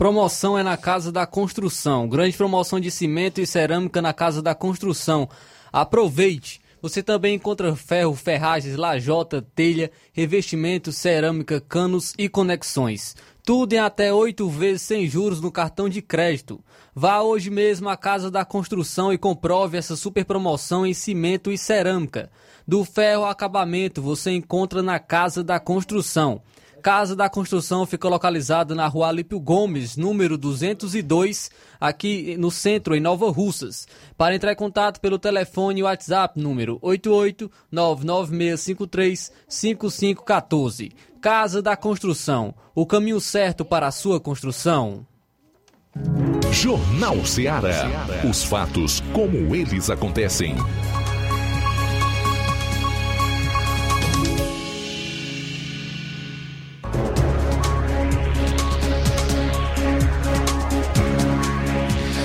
Promoção é na Casa da Construção. Grande promoção de cimento e cerâmica na Casa da Construção. Aproveite! Você também encontra ferro, ferragens, lajota, telha, revestimento, cerâmica, canos e conexões. Tudo em até oito vezes sem juros no cartão de crédito. Vá hoje mesmo à Casa da Construção e comprove essa super promoção em cimento e cerâmica. Do ferro ao acabamento você encontra na Casa da Construção. Casa da Construção fica localizada na rua Alípio Gomes, número 202, aqui no centro, em Nova Russas. Para entrar em contato pelo telefone e WhatsApp, número 88996535514. Casa da Construção, o caminho certo para a sua construção.
Jornal Ceará. Os fatos como eles acontecem.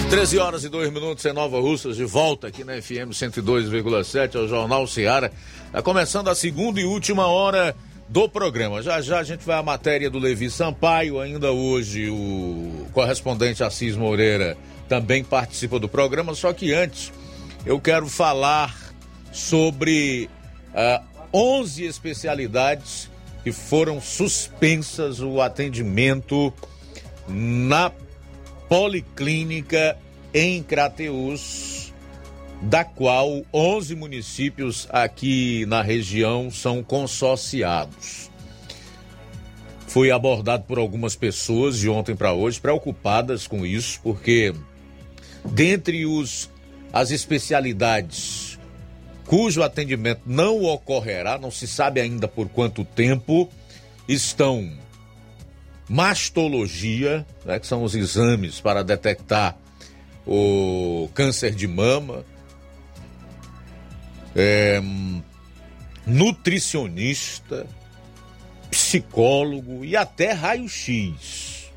Treze horas e dois minutos em Nova Russas, de volta aqui na FM 102,7 ao Jornal Ceará. Está começando a segunda e última hora do programa. Já já a gente vai à matéria do Levi Sampaio, ainda hoje o correspondente Assis Moreira também participa do programa, só que antes eu quero falar sobre uh, 11 especialidades que foram suspensas o atendimento na policlínica em Crateus, da qual 11 municípios aqui na região são consorciados. Fui abordado por algumas pessoas de ontem para hoje preocupadas com isso, porque dentre os as especialidades cujo atendimento não ocorrerá, não se sabe ainda por quanto tempo, estão mastologia, né, que são os exames para detectar o câncer de mama, é, nutricionista, psicólogo e até raio-x.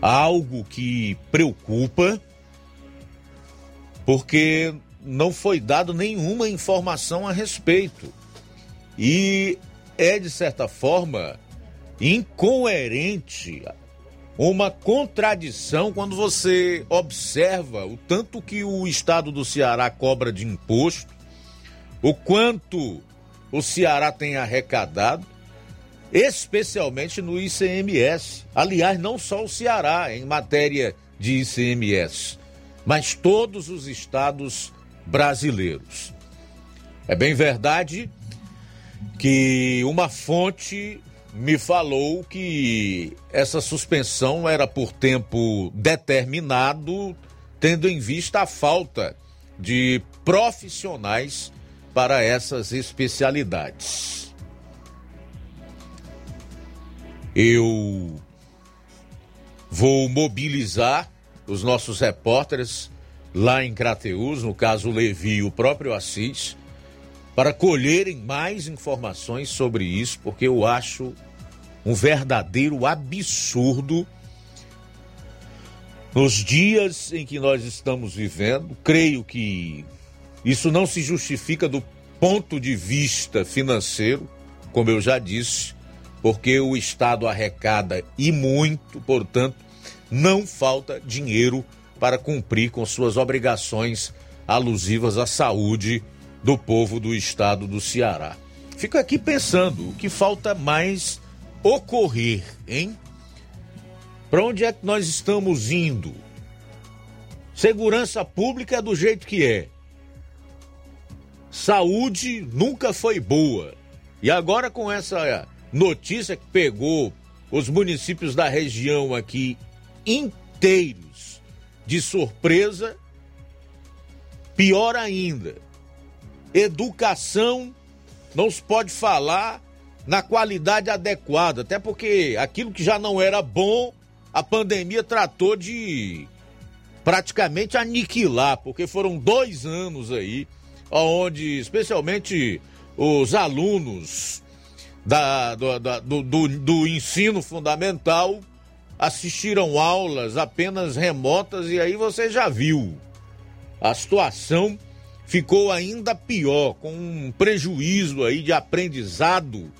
Algo que preocupa, porque não foi dado nenhuma informação a respeito. E é, de certa forma, incoerente, uma contradição quando você observa o tanto que o estado do Ceará cobra de imposto, o quanto o Ceará tem arrecadado, especialmente no ICMS. Aliás, não só o Ceará em matéria de ICMS, mas todos os estados brasileiros. É bem verdade que uma fonte me falou que essa suspensão era por tempo determinado, tendo em vista a falta de profissionais para essas especialidades. Eu vou mobilizar os nossos repórteres lá em Crateus, no caso Levi e o próprio Assis, para colherem mais informações sobre isso, porque eu acho um verdadeiro absurdo nos dias em que nós estamos vivendo. Creio que isso não se justifica do ponto de vista financeiro, como eu já disse, porque o Estado arrecada e muito, portanto, não falta dinheiro para cumprir com suas obrigações alusivas à saúde do povo do estado do Ceará. Fico aqui pensando o que falta mais ocorrer, hein? Para onde é que nós estamos indo? Segurança pública é do jeito que é. Saúde nunca foi boa. E agora com essa notícia que pegou os municípios da região aqui inteiros de surpresa, pior ainda educação não se pode falar na qualidade adequada, até porque aquilo que já não era bom, a pandemia tratou de praticamente aniquilar, porque foram dois anos aí, onde especialmente os alunos da, do, da, do, do, do ensino fundamental assistiram aulas apenas remotas e aí você já viu. A situação ficou ainda pior, com um prejuízo aí de aprendizado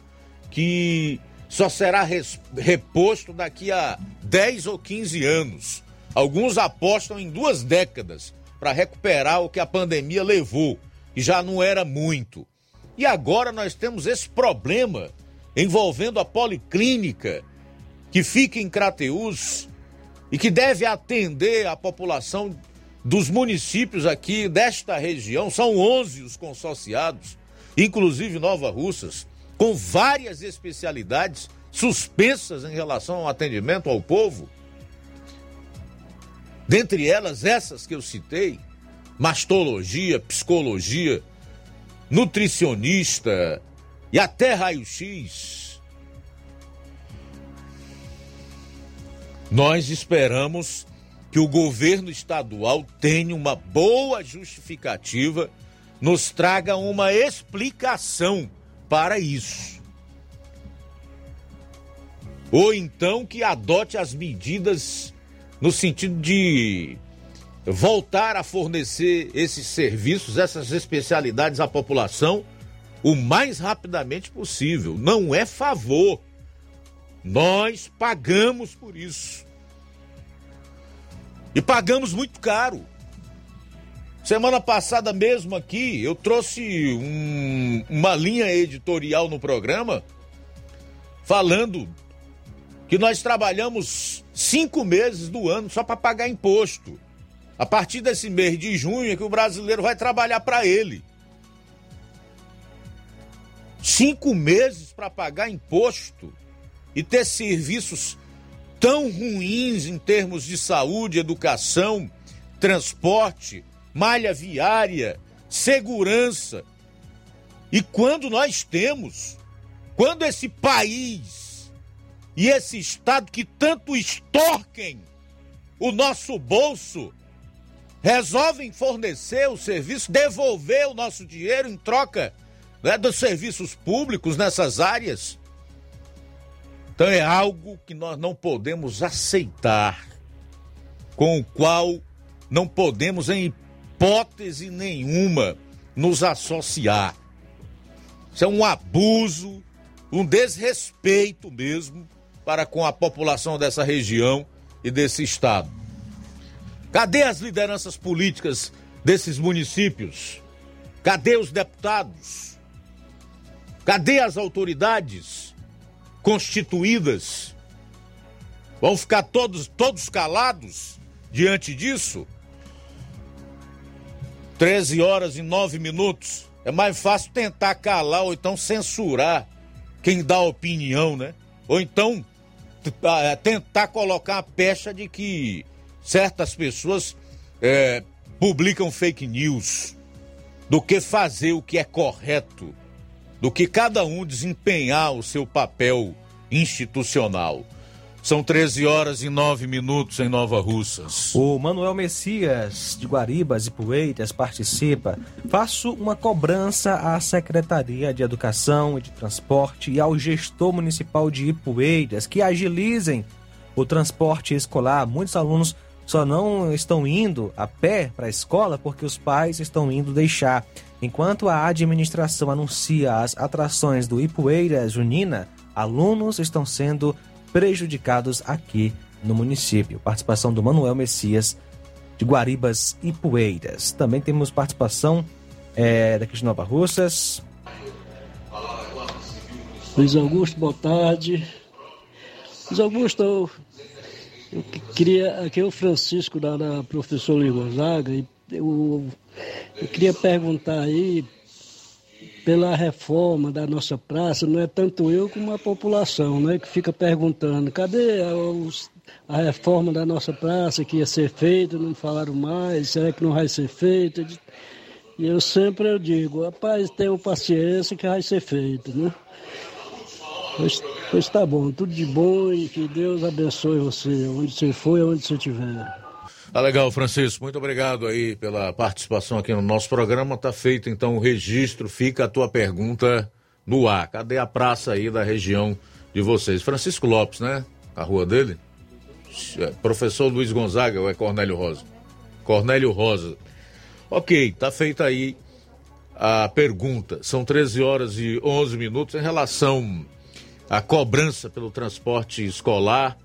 que só será reposto daqui a 10 ou 15 anos. Alguns apostam em duas décadas para recuperar o que a pandemia levou, e já não era muito. E agora nós temos esse problema envolvendo a policlínica que fica em Crateús e que deve atender a população dos municípios aqui desta região. São 11 os consorciados, inclusive Nova Russas, com várias especialidades suspensas em relação ao atendimento ao povo. Dentre elas, essas que eu citei: mastologia, psicologia, nutricionista e até raio-x. Nós esperamos que o governo estadual tenha uma boa justificativa, nos traga uma explicação para isso. Ou então que adote as medidas no sentido de voltar a fornecer esses serviços, essas especialidades à população o mais rapidamente possível. Não é favor. Nós pagamos por isso. E pagamos muito caro. Semana passada mesmo aqui, eu trouxe um, uma linha editorial no programa falando que nós trabalhamos cinco meses do ano só para pagar imposto. A partir desse mês de junho é que o brasileiro vai trabalhar para ele. Cinco meses para pagar imposto e ter serviços tão ruins em termos de saúde, educação, transporte, malha viária, segurança. E quando nós temos, quando esse país e esse Estado que tanto extorquem o nosso bolso resolvem fornecer o serviço, devolver o nosso dinheiro em troca né, dos serviços públicos nessas áreas. Então é algo que nós não podemos aceitar, com o qual não podemos, em hipótese nenhuma, nos associar. Isso é um abuso, um desrespeito mesmo para com a população dessa região e desse estado. Cadê as lideranças políticas desses municípios? Cadê os deputados? Cadê as autoridades constituídas? Vão ficar todos todos calados diante disso? 13 horas e 9 minutos. É mais fácil tentar calar ou então censurar quem dá opinião, né? Ou então é, tentar colocar a pecha de que certas pessoas é, publicam fake news do que fazer o que é correto, do que cada um desempenhar o seu papel institucional. São 13 horas e 9 minutos em Nova Russas.
O Manuel Messias, de Guaribas e Poeiras, participa. Faço uma cobrança à Secretaria de Educação e de Transporte e ao gestor municipal de Ipueiras que agilizem o transporte escolar. Muitos alunos só não estão indo a pé para a escola porque os pais estão indo deixar. Enquanto a administração anuncia as atrações do Ipueiras Junina, alunos estão sendo prejudicados aqui no município. Participação do Manuel Messias, de Guaribas e Poeiras. Também temos participação é, daqui de Nova Russas.
Luiz Augusto, boa tarde. Luiz Augusto, eu, queria. Aqui é o Francisco da, da professor Luiz Gonzaga, e eu, eu queria perguntar aí pela reforma da nossa praça, não é tanto eu como a população, né, que fica perguntando, cadê os, a reforma da nossa praça que ia ser feita, não falaram mais, será que não vai ser feita? E eu sempre eu digo, rapaz, tenha paciência que vai ser feito, né? Pois tá bom, tudo de bom e que Deus abençoe você, onde você for onde você estiver.
Tá legal, Francisco. Muito obrigado aí pela participação aqui no nosso programa. Tá feito então o registro. Fica a tua pergunta no ar. Cadê a praça aí da região de vocês? Francisco Lopes, né? A rua dele? É, Professor Luiz Gonzaga ou é Cornélio Rosa? Cornélio Rosa. Ok, tá feita aí a pergunta. São 13 horas e 11 minutos em relação à cobrança pelo transporte escolar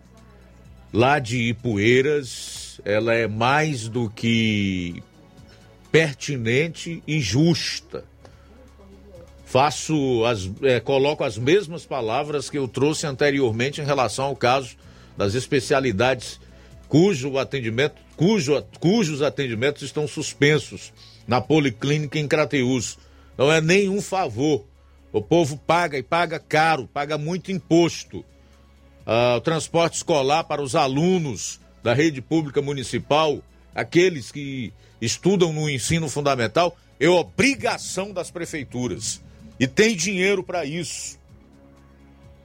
lá de Ipueiras. Ela é mais do que pertinente e justa. Faço as, é, coloco as mesmas palavras que eu trouxe anteriormente em relação ao caso das especialidades cujo atendimento, cujo, cujos atendimentos estão suspensos na Policlínica em Crateús. Não é nenhum favor. O povo paga e paga caro, paga muito imposto. Ah, o transporte escolar para os alunos da rede pública municipal, aqueles que estudam no ensino fundamental, é obrigação das prefeituras. E tem dinheiro para isso.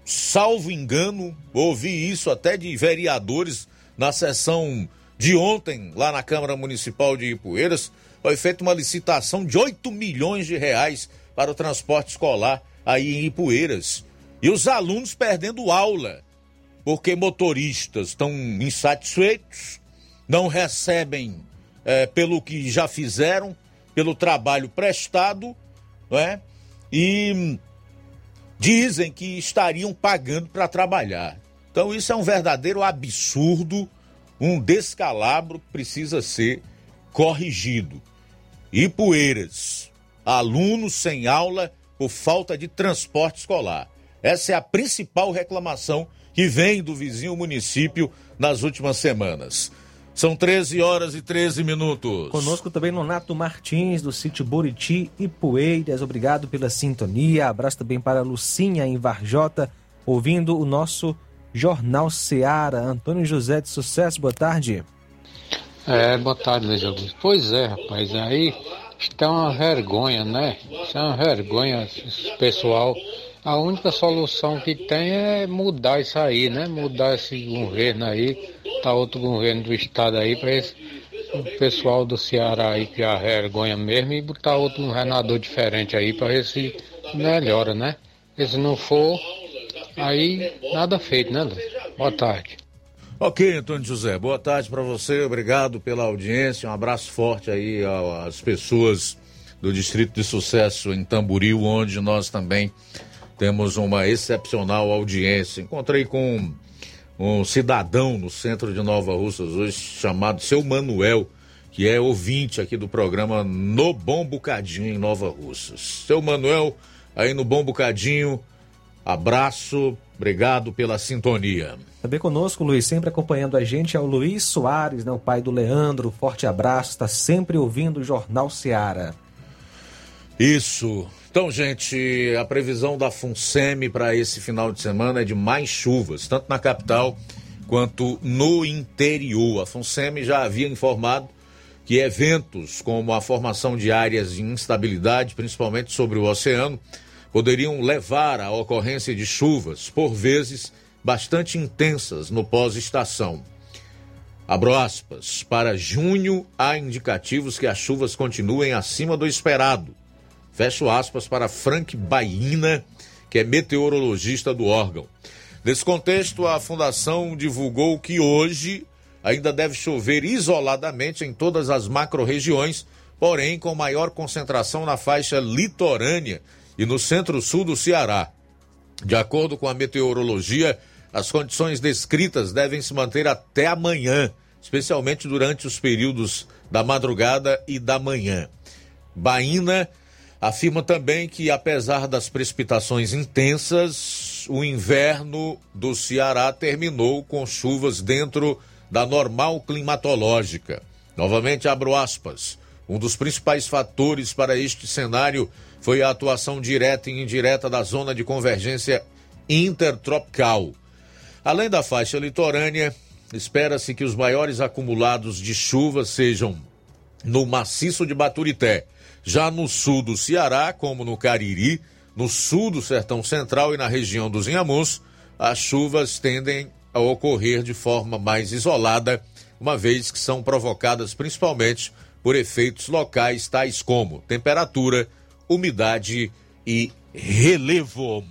Salvo engano, ouvi isso até de vereadores na sessão de ontem, lá na Câmara Municipal de Ipueiras, foi feita uma licitação de 8 milhões de reais para o transporte escolar aí em Ipueiras. E os alunos perdendo aula, porque motoristas estão insatisfeitos, não recebem é, pelo que já fizeram, pelo trabalho prestado, não é? E dizem que estariam pagando para trabalhar. Então isso é um verdadeiro absurdo, um descalabro que precisa ser corrigido. E Poeiras, alunos sem aula por falta de transporte escolar. Essa é a principal reclamação que vem do vizinho município nas últimas semanas. São 13 horas e 13 minutos.
Conosco também Nonato Martins, do sítio Buriti e Poeiras. Obrigado pela sintonia. Abraço também para Lucinha em Varjota, ouvindo o nosso Jornal Seara. Antônio José de Sucesso, boa tarde.
É, boa tarde, Lejaluz. Pois é, rapaz, aí está uma vergonha, né? Isso é uma vergonha, pessoal. A única solução que tem é mudar isso aí, né? Mudar esse governo aí, tá outro governo do estado aí, para esse o pessoal do Ceará aí que é a vergonha mesmo e botar outro governador diferente aí para ver se melhora, né? Se não for, aí nada feito, né? Boa tarde.
Ok, Antônio José, boa tarde para você, obrigado pela audiência, um abraço forte aí às pessoas do Distrito de Sucesso em Tamboril, onde nós também temos uma excepcional audiência. Encontrei com um cidadão no centro de Nova Russas hoje chamado Seu Manuel, que é ouvinte aqui do programa No Bom Bocadinho em Nova Russas. Seu Manuel, aí no Bom Bocadinho, abraço, obrigado pela sintonia.
Também conosco, Luiz, sempre acompanhando a gente, é o Luiz Soares, né, o pai do Leandro. Forte abraço, está sempre ouvindo o Jornal Seara.
Isso. Então, gente, a previsão da FUNSEMI para esse final de semana é de mais chuvas, tanto na capital quanto no interior. A FUNSEMI já havia informado que eventos como a formação de áreas de instabilidade, principalmente sobre o oceano, poderiam levar à ocorrência de chuvas, por vezes bastante intensas no pós-estação. Abro aspas, para junho há indicativos que as chuvas continuem acima do esperado. Fecho aspas para Frank Baina, que é meteorologista do órgão. Nesse contexto, a Fundação divulgou que hoje ainda deve chover isoladamente em todas as macro-regiões, porém com maior concentração na faixa litorânea e no centro-sul do Ceará. De acordo com a meteorologia, as condições descritas devem se manter até amanhã, especialmente durante os períodos da madrugada e da manhã. Baína afirma também que, apesar das precipitações intensas, o inverno do Ceará terminou com chuvas dentro da normal climatológica. Novamente abro aspas. Um dos principais fatores para este cenário foi a atuação direta e indireta da zona de convergência intertropical. Além da faixa litorânea, espera-se que os maiores acumulados de chuva sejam no maciço de Baturité, Já no sul do Ceará, como no Cariri, no sul do Sertão Central e na região dos Inhamuns, as chuvas tendem a ocorrer de forma mais isolada, uma vez que são provocadas principalmente por efeitos locais tais como temperatura, umidade e relevo.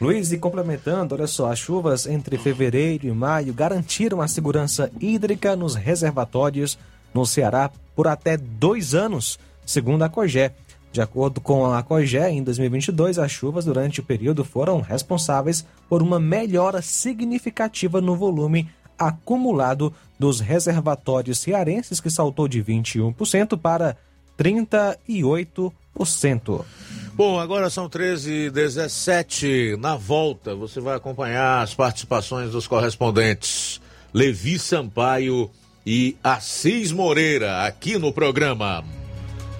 Luiz, e complementando, olha só, as chuvas entre fevereiro e maio garantiram a segurança hídrica nos reservatórios no Ceará por até dois anos, segundo a COGÉ. De acordo com a COGÉ, em 2022, as chuvas durante o período foram responsáveis por uma melhora significativa no volume acumulado dos reservatórios cearenses, que saltou de 21% para 38%.
Bom, agora são 13 h 17 Na volta, você vai acompanhar as participações dos correspondentes Levi Sampaio e Assis Moreira aqui no programa.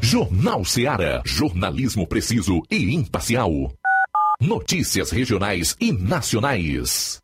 Jornal Seara. Jornalismo preciso e imparcial. Notícias regionais e nacionais.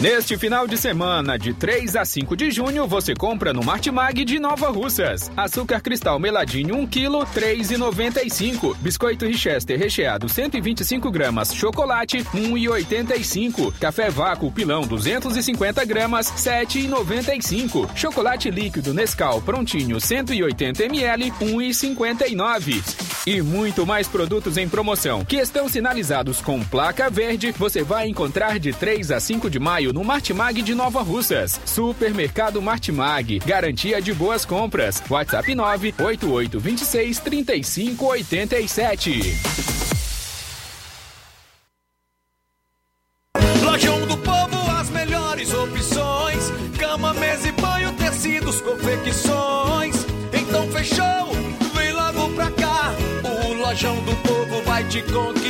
Neste final de semana, de 3 a 5 de junho, você compra no Martimag de Nova Russas. Açúcar cristal meladinho 1 kg, 3,95. Biscoito Richester recheado 125 gramas, chocolate 1,85. Café vácuo pilão 250 gramas, 7,95. Chocolate líquido Nescau prontinho 180 ml, 1,59. E muito mais produtos em promoção que estão sinalizados com placa verde. Você vai encontrar de 3 a 5 de maio no Martimag de Nova Russas. Supermercado Martimag. Garantia de boas compras. WhatsApp 98826 3587.
Lojão do Povo, as melhores opções: cama, mesa e banho, tecidos, confecções. Então fechou, vem logo pra cá. O Lojão do Povo vai te conquistar.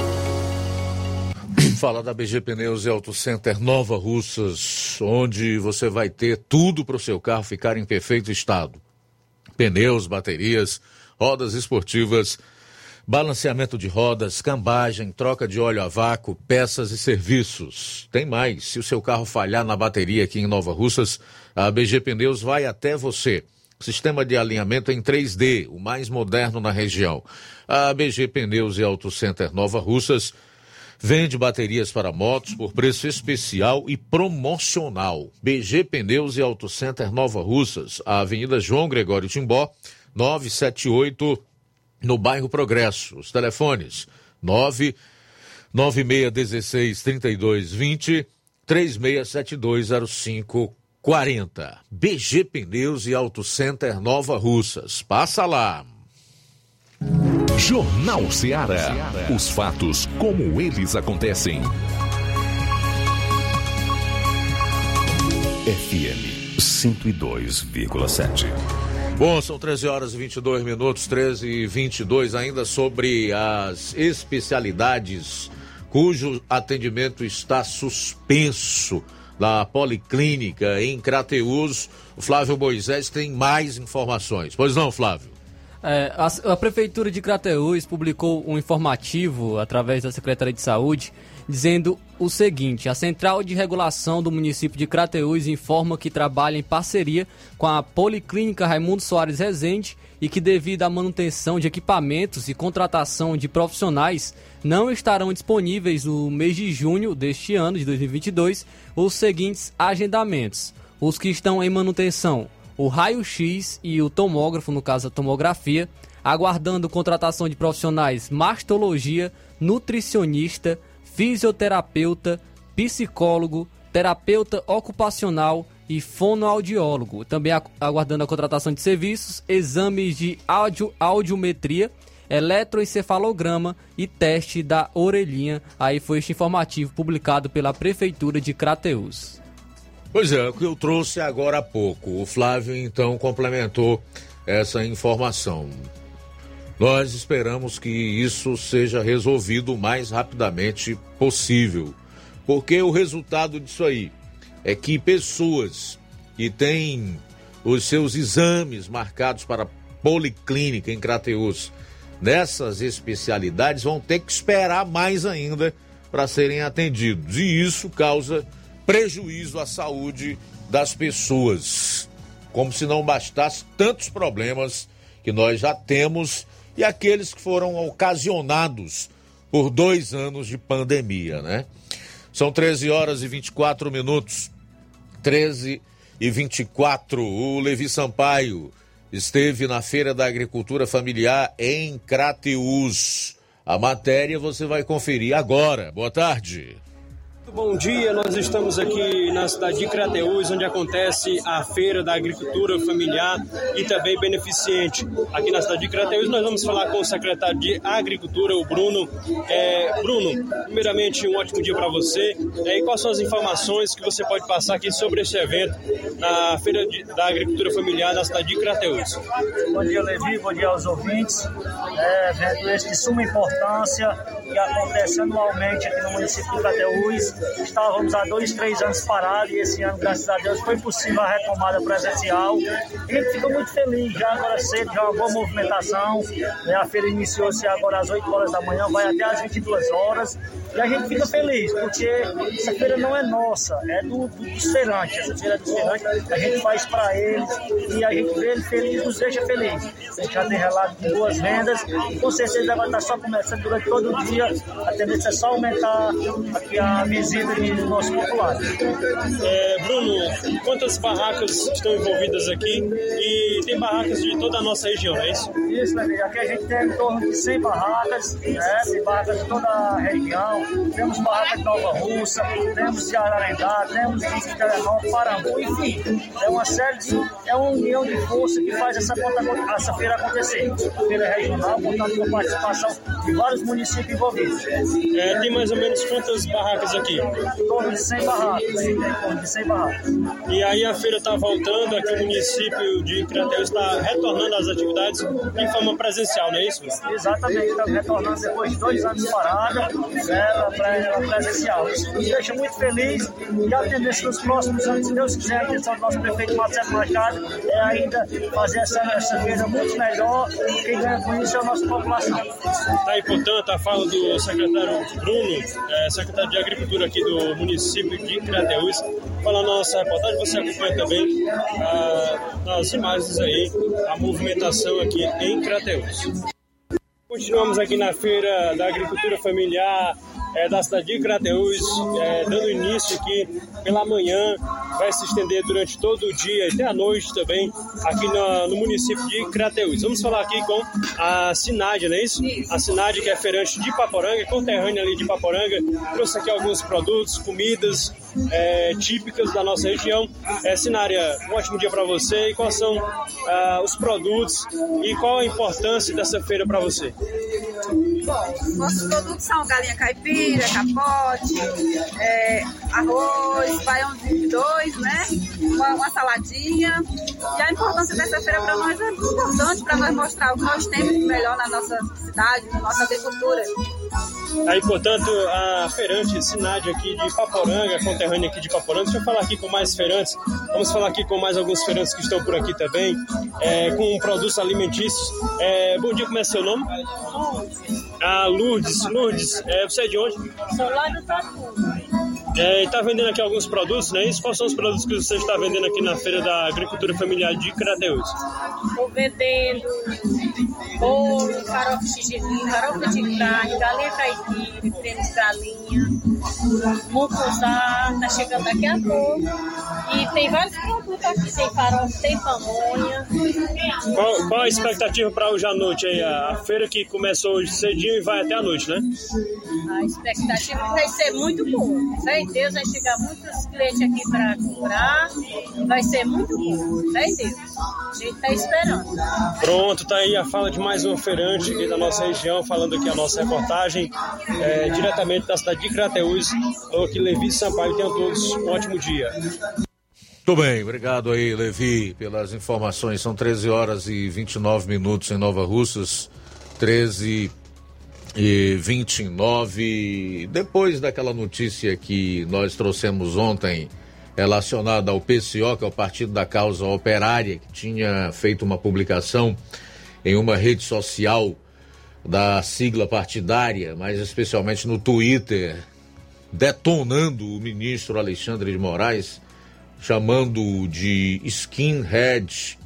Fala da BG Pneus e Auto Center Nova Russas, onde você vai ter tudo para o seu carro ficar em perfeito estado: pneus, baterias, rodas esportivas, balanceamento de rodas, cambagem, troca de óleo a vácuo, peças e serviços. Tem mais: se o seu carro falhar na bateria aqui em Nova Russas, a BG Pneus vai até você. Sistema de alinhamento em 3D, o mais moderno na região. A BG Pneus e Auto Center Nova Russas Vende baterias para motos por preço especial e promocional. BG Pneus e Auto Center Nova Russas, a Avenida João Gregório Timbó, 978, no bairro Progresso. Os telefones 9 9616 3220 36720540. BG Pneus e Auto Center Nova Russas. Passa lá.
Jornal Ceará. Os fatos como eles acontecem.
FM 102,7.
Bom, são 13 horas e 22 minutos, 13 e 22, ainda sobre as especialidades cujo atendimento está suspenso na Policlínica em Crateus. O Flávio Moisés tem mais informações. Pois não, Flávio?
É, a, a, Prefeitura de Crateús publicou um informativo através da Secretaria de Saúde dizendo o seguinte: a Central de Regulação do município de Crateús informa que trabalha em parceria com a Policlínica Raimundo Soares Rezende e que, devido à manutenção de equipamentos e contratação de profissionais, não estarão disponíveis no mês de junho deste ano, de 2022, os seguintes agendamentos: os que estão em manutenção o raio-x e o tomógrafo, no caso a tomografia, aguardando contratação de profissionais mastologia, nutricionista, fisioterapeuta, psicólogo, terapeuta ocupacional e fonoaudiólogo. Também aguardando a contratação de serviços, exames de audio, audiometria, eletroencefalograma e teste da orelhinha. Aí foi este informativo publicado pela Prefeitura de Crateus.
Pois é, o que eu trouxe agora há pouco. O Flávio então complementou essa informação. Nós esperamos que isso seja resolvido o mais rapidamente possível, porque o resultado disso aí é que pessoas que têm os seus exames marcados para policlínica em Crateus nessas especialidades vão ter que esperar mais ainda para serem atendidos. E isso causa prejuízo à saúde das pessoas. Como se não bastasse tantos problemas que nós já temos e aqueles que foram ocasionados por dois anos de pandemia, né? São 13 horas e 24 minutos. 13 e 24. O Levi Sampaio esteve na Feira da Agricultura Familiar em Crateus. A matéria você vai conferir agora. Boa tarde.
Bom dia, nós estamos aqui na cidade de Crateús, onde acontece a Feira da Agricultura Familiar e também Beneficente. Aqui na cidade de Crateús, nós vamos falar com o secretário de Agricultura, o Bruno. É, Bruno, primeiramente, um ótimo dia para você. É, e quais são as informações que você pode passar aqui sobre este evento na Feira de, da Agricultura Familiar na cidade de Crateús?
Bom dia, Levi, bom dia aos ouvintes. É, evento esse de suma importância que acontece anualmente aqui no município de Crateús Estávamos há dois, três anos parados e esse ano, graças a Deus, foi possível a retomada presencial. E a gente fica muito feliz, já agora cedo, já uma boa movimentação. Né? A feira iniciou-se agora às 8 horas da manhã, vai até às 22 horas. E a gente fica feliz, porque essa feira não é nossa, é do, do, dos feirantes. Essa feira é dos feirantes, a gente faz para eles e a gente vê eles felizes, nos deixa felizes. a gente já tem relato de boas vendas, e com certeza agora está só começando durante todo o dia, a tendência é só aumentar aqui a visita de nossos populares.
É, Bruno, quantas barracas estão envolvidas aqui? E tem barracas de toda a nossa região, é isso?
Isso, Levi. Aqui a gente tem em torno de 100 barracas, né? tem barracas de toda a região, temos barracas de Nova Russa, temos de Ararendá, temos de Telenor, Parambu, enfim, é uma série de, é uma união de força que faz essa, essa feira acontecer. Feira regional, contando com a participação de vários municípios envolvidos.
É, tem mais ou menos quantas barracas aqui?
Em torno de 100 barracas, a em torno de 100 barracas.
E aí a feira está voltando, aqui o município de Crateus está retornando às atividades em forma presencial, não é isso?
Exatamente, estamos retornando depois de dois anos parada, né, para presencial. Isso nos deixa muito feliz e a tendência nos próximos anos, se Deus quiser, a do nosso prefeito Marcelo Machado é ainda fazer essa, essa feira muito melhor. Quem ganha com isso é a nossa população.
Tá aí, portanto, a fala do secretário Bruno, é, secretário de Agricultura aqui do município de Crateus, falando na nossa reportagem. Você acompanha também ah, imagens aí a movimentação aqui em Crateus. Continuamos aqui na Feira da Agricultura Familiar é, da cidade de Crateus, é, dando início aqui pela manhã, vai se estender durante todo o dia até a noite também, aqui no, no município de Crateus. Vamos falar aqui com a Sinade, não é isso? A Sinade, que é feirante de Paporanga, conterrânea ali de Paporanga, trouxe aqui alguns produtos, comidas é, típicas da nossa região. É, Sinária, um ótimo dia para você. E quais são ah, os produtos e qual a importância dessa feira para você?
Bom, nossos produtos são galinha caipira, capote, é, arroz, baião de dois, né? Uma, uma saladinha. E a importância dessa feira para nós é importante para nós mostrar o que nós temos melhor na nossa cidade, na nossa agricultura.
Aí, portanto, a feirante Sinade aqui de Paporanga, conterrânea aqui de Paporanga. Deixa eu falar aqui com mais feirantes. Vamos falar aqui com mais alguns feirantes que estão por aqui também, é, com produtos alimentícios. É, bom dia, como é seu nome? Ah, Lourdes. Lourdes, é, você é de onde?
Sou lá do Tatu.
É, está vendendo aqui alguns produtos, né? Isso, quais são os produtos que você está vendendo aqui na Feira da Agricultura Familiar de Crateus?
Estou vendendo bolo, farofa de farofa de carne, galinha caipira, creme de galinha, mucuzá, tá chegando daqui a pouco. E tem vários produtos aqui, tem farofa, tem pamonha.
Qual, qual a expectativa para hoje à noite aí? A, feira que começou hoje cedinho e vai até a noite, né?
A expectativa vai ser muito boa. Fé em Deus, vai chegar muitos clientes aqui para comprar. Vai ser muito bom. Fé em Deus. A gente está esperando.
Pronto, tá aí a fala de mais um feirante aqui da nossa região, falando aqui a nossa reportagem, é, diretamente da cidade de Crateús. Falou aqui Levi Sampaio, tenham todos um ótimo dia.
Muito bem, obrigado aí, Levi, pelas informações. São 13 horas e 29 minutos em Nova Russas, 13 e 29. Depois daquela notícia que nós trouxemos ontem, relacionada ao PCO, que é o Partido da Causa Operária, que tinha feito uma publicação em uma rede social da sigla partidária, mas especialmente no Twitter, detonando o ministro Alexandre de Moraes, chamando de skinhead,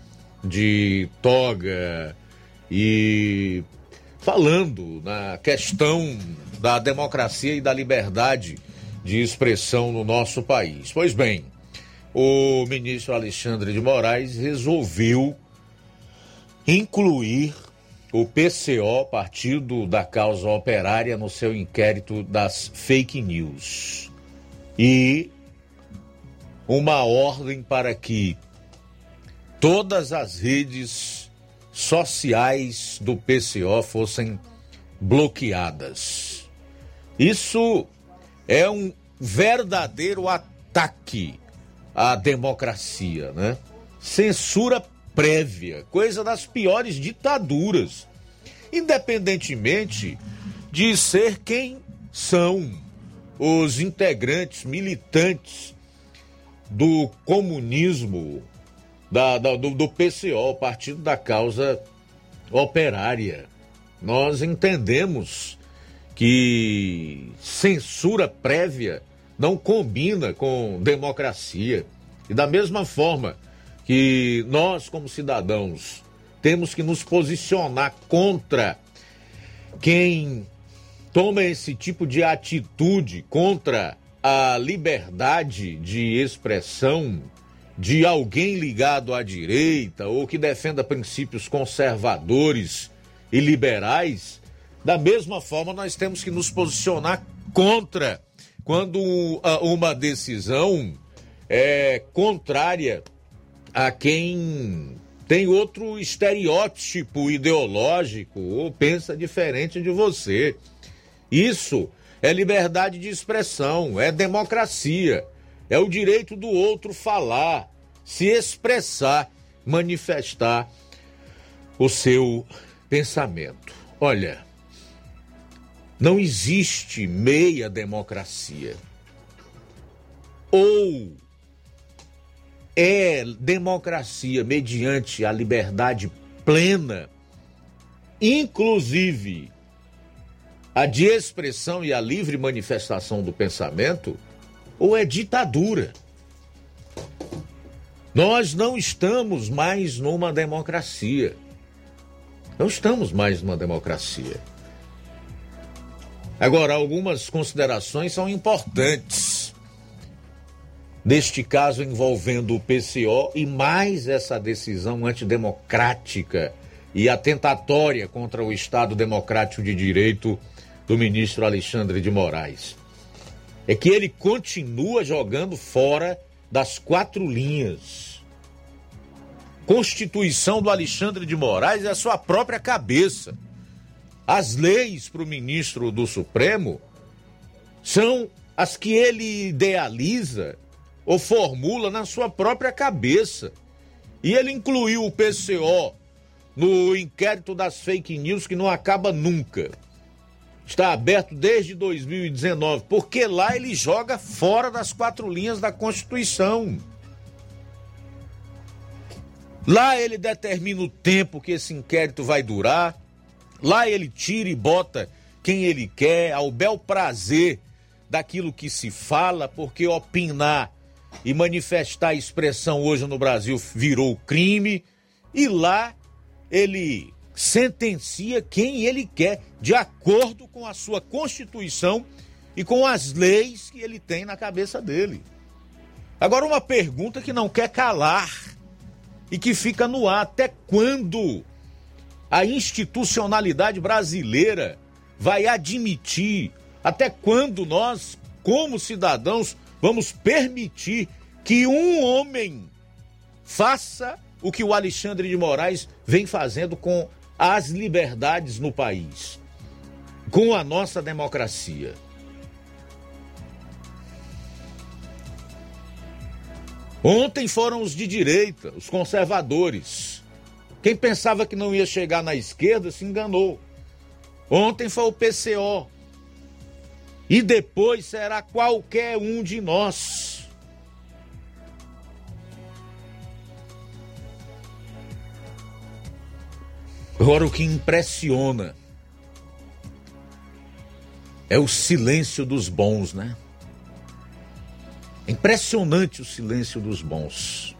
de toga e falando na questão da democracia e da liberdade de expressão no nosso país. Pois bem, o ministro Alexandre de Moraes resolveu incluir o PCO, Partido da Causa Operária, no seu inquérito das fake news. E uma ordem para que todas as redes sociais do PCO fossem bloqueadas. Isso é um verdadeiro ataque à democracia, né? Censura prévia, coisa das piores ditaduras, independentemente de ser quem são os integrantes militantes do comunismo, da, da- do, do PCO, Partido da Causa Operária. Nós entendemos que censura prévia não combina com democracia. E da mesma forma que nós, como cidadãos, temos que nos posicionar contra quem toma esse tipo de atitude contra a liberdade de expressão de alguém ligado à direita ou que defenda princípios conservadores e liberais, da mesma forma nós temos que nos posicionar contra quando ah, uma decisão é contrária a quem tem outro estereótipo ideológico ou pensa diferente de você. Isso é liberdade de expressão, é democracia, é o direito do outro falar, se expressar, manifestar o seu pensamento. Olha, não existe meia democracia. Ou é democracia mediante a liberdade plena, inclusive a de expressão e a livre manifestação do pensamento, ou é ditadura. Nós não estamos mais numa democracia. Não estamos mais numa democracia. Agora, algumas considerações são importantes neste caso envolvendo o PCO e mais essa decisão antidemocrática e atentatória contra o Estado Democrático de Direito do ministro Alexandre de Moraes. É que ele continua jogando fora das quatro linhas. Constituição do Alexandre de Moraes é a sua própria cabeça. As leis para o ministro do Supremo são as que ele idealiza ou formula na sua própria cabeça. E ele incluiu o PCO no inquérito das fake news que não acaba nunca. Está aberto desde 2019, porque lá ele joga fora das quatro linhas da Constituição. Lá ele determina o tempo que esse inquérito vai durar. Lá ele tira e bota quem ele quer, ao bel prazer daquilo que se fala, porque opinar e manifestar a expressão hoje no Brasil virou crime, e lá ele sentencia quem ele quer, de acordo com a sua Constituição e com as leis que ele tem na cabeça dele. Agora, uma pergunta que não quer calar e que fica no ar: até quando a institucionalidade brasileira vai admitir, até quando nós, como cidadãos, vamos permitir que um homem faça o que o Alexandre de Moraes vem fazendo com as liberdades no país, com a nossa democracia. Ontem foram os de direita, os conservadores. Quem pensava que não ia chegar na esquerda se enganou. Ontem foi o PCO, e depois será qualquer um de nós. Agora, o que impressiona é o silêncio dos bons, né? Impressionante o silêncio dos bons.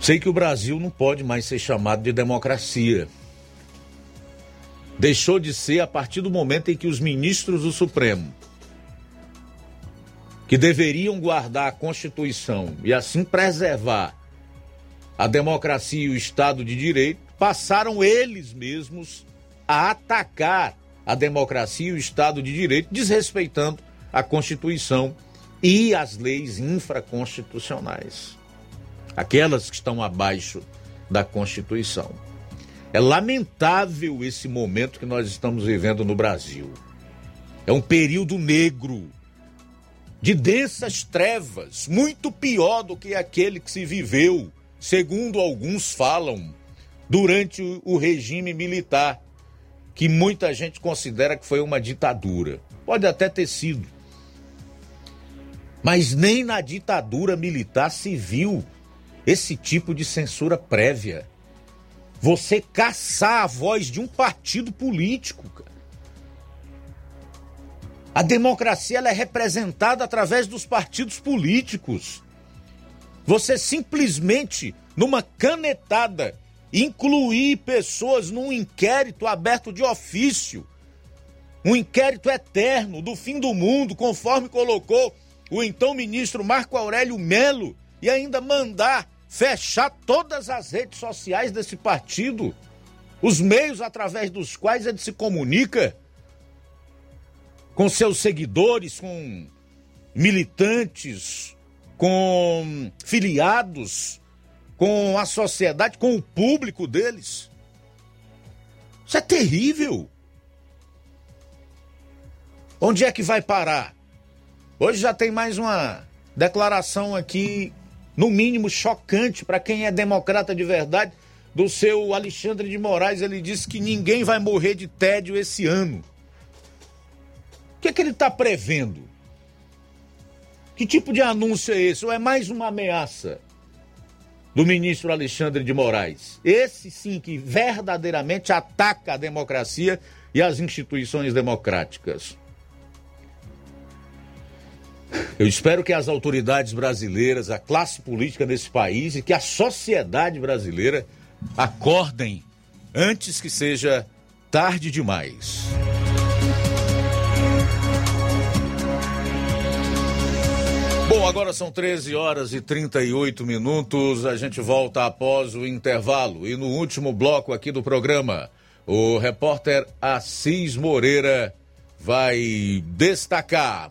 Sei que o Brasil não pode mais ser chamado de democracia deixou de ser a partir do momento em que os ministros do Supremo, que deveriam guardar a Constituição e assim preservar a democracia e o Estado de Direito, passaram eles mesmos a atacar a democracia e o Estado de Direito, desrespeitando a Constituição e as leis infraconstitucionais, aquelas que estão abaixo da Constituição. É lamentável esse momento que nós estamos vivendo no Brasil. É um período negro, de densas trevas, muito pior do que aquele que se viveu, segundo alguns falam, durante o regime militar, que muita gente considera que foi uma ditadura. Pode até ter sido. Mas nem na ditadura militar se viu esse tipo de censura prévia você caçar a voz de um partido político. Cara. A democracia ela é representada através dos partidos políticos. Você simplesmente, numa canetada, incluir pessoas num inquérito aberto de ofício, um inquérito eterno do fim do mundo, conforme colocou o então ministro Marco Aurélio Melo, e ainda mandar fechar todas as redes sociais desse partido, os meios através dos quais ele se comunica com seus seguidores, com militantes, com filiados, com a sociedade, com o público deles. Isso é terrível. Onde é que vai parar? Hoje já tem mais uma declaração aqui, no mínimo chocante para quem é democrata de verdade, do seu Alexandre de Moraes. Ele disse que ninguém vai morrer de tédio esse ano. O que, é que ele está prevendo? Que tipo de anúncio é esse? Ou é mais uma ameaça do ministro Alexandre de Moraes? Esse sim que verdadeiramente ataca a democracia e as instituições democráticas. Eu espero que as autoridades brasileiras, a classe política desse país e que a sociedade brasileira acordem antes que seja tarde demais. Bom, agora são 13 horas e 38 minutos. A gente volta após o intervalo. E no último bloco aqui do programa, o repórter Assis Moreira vai destacar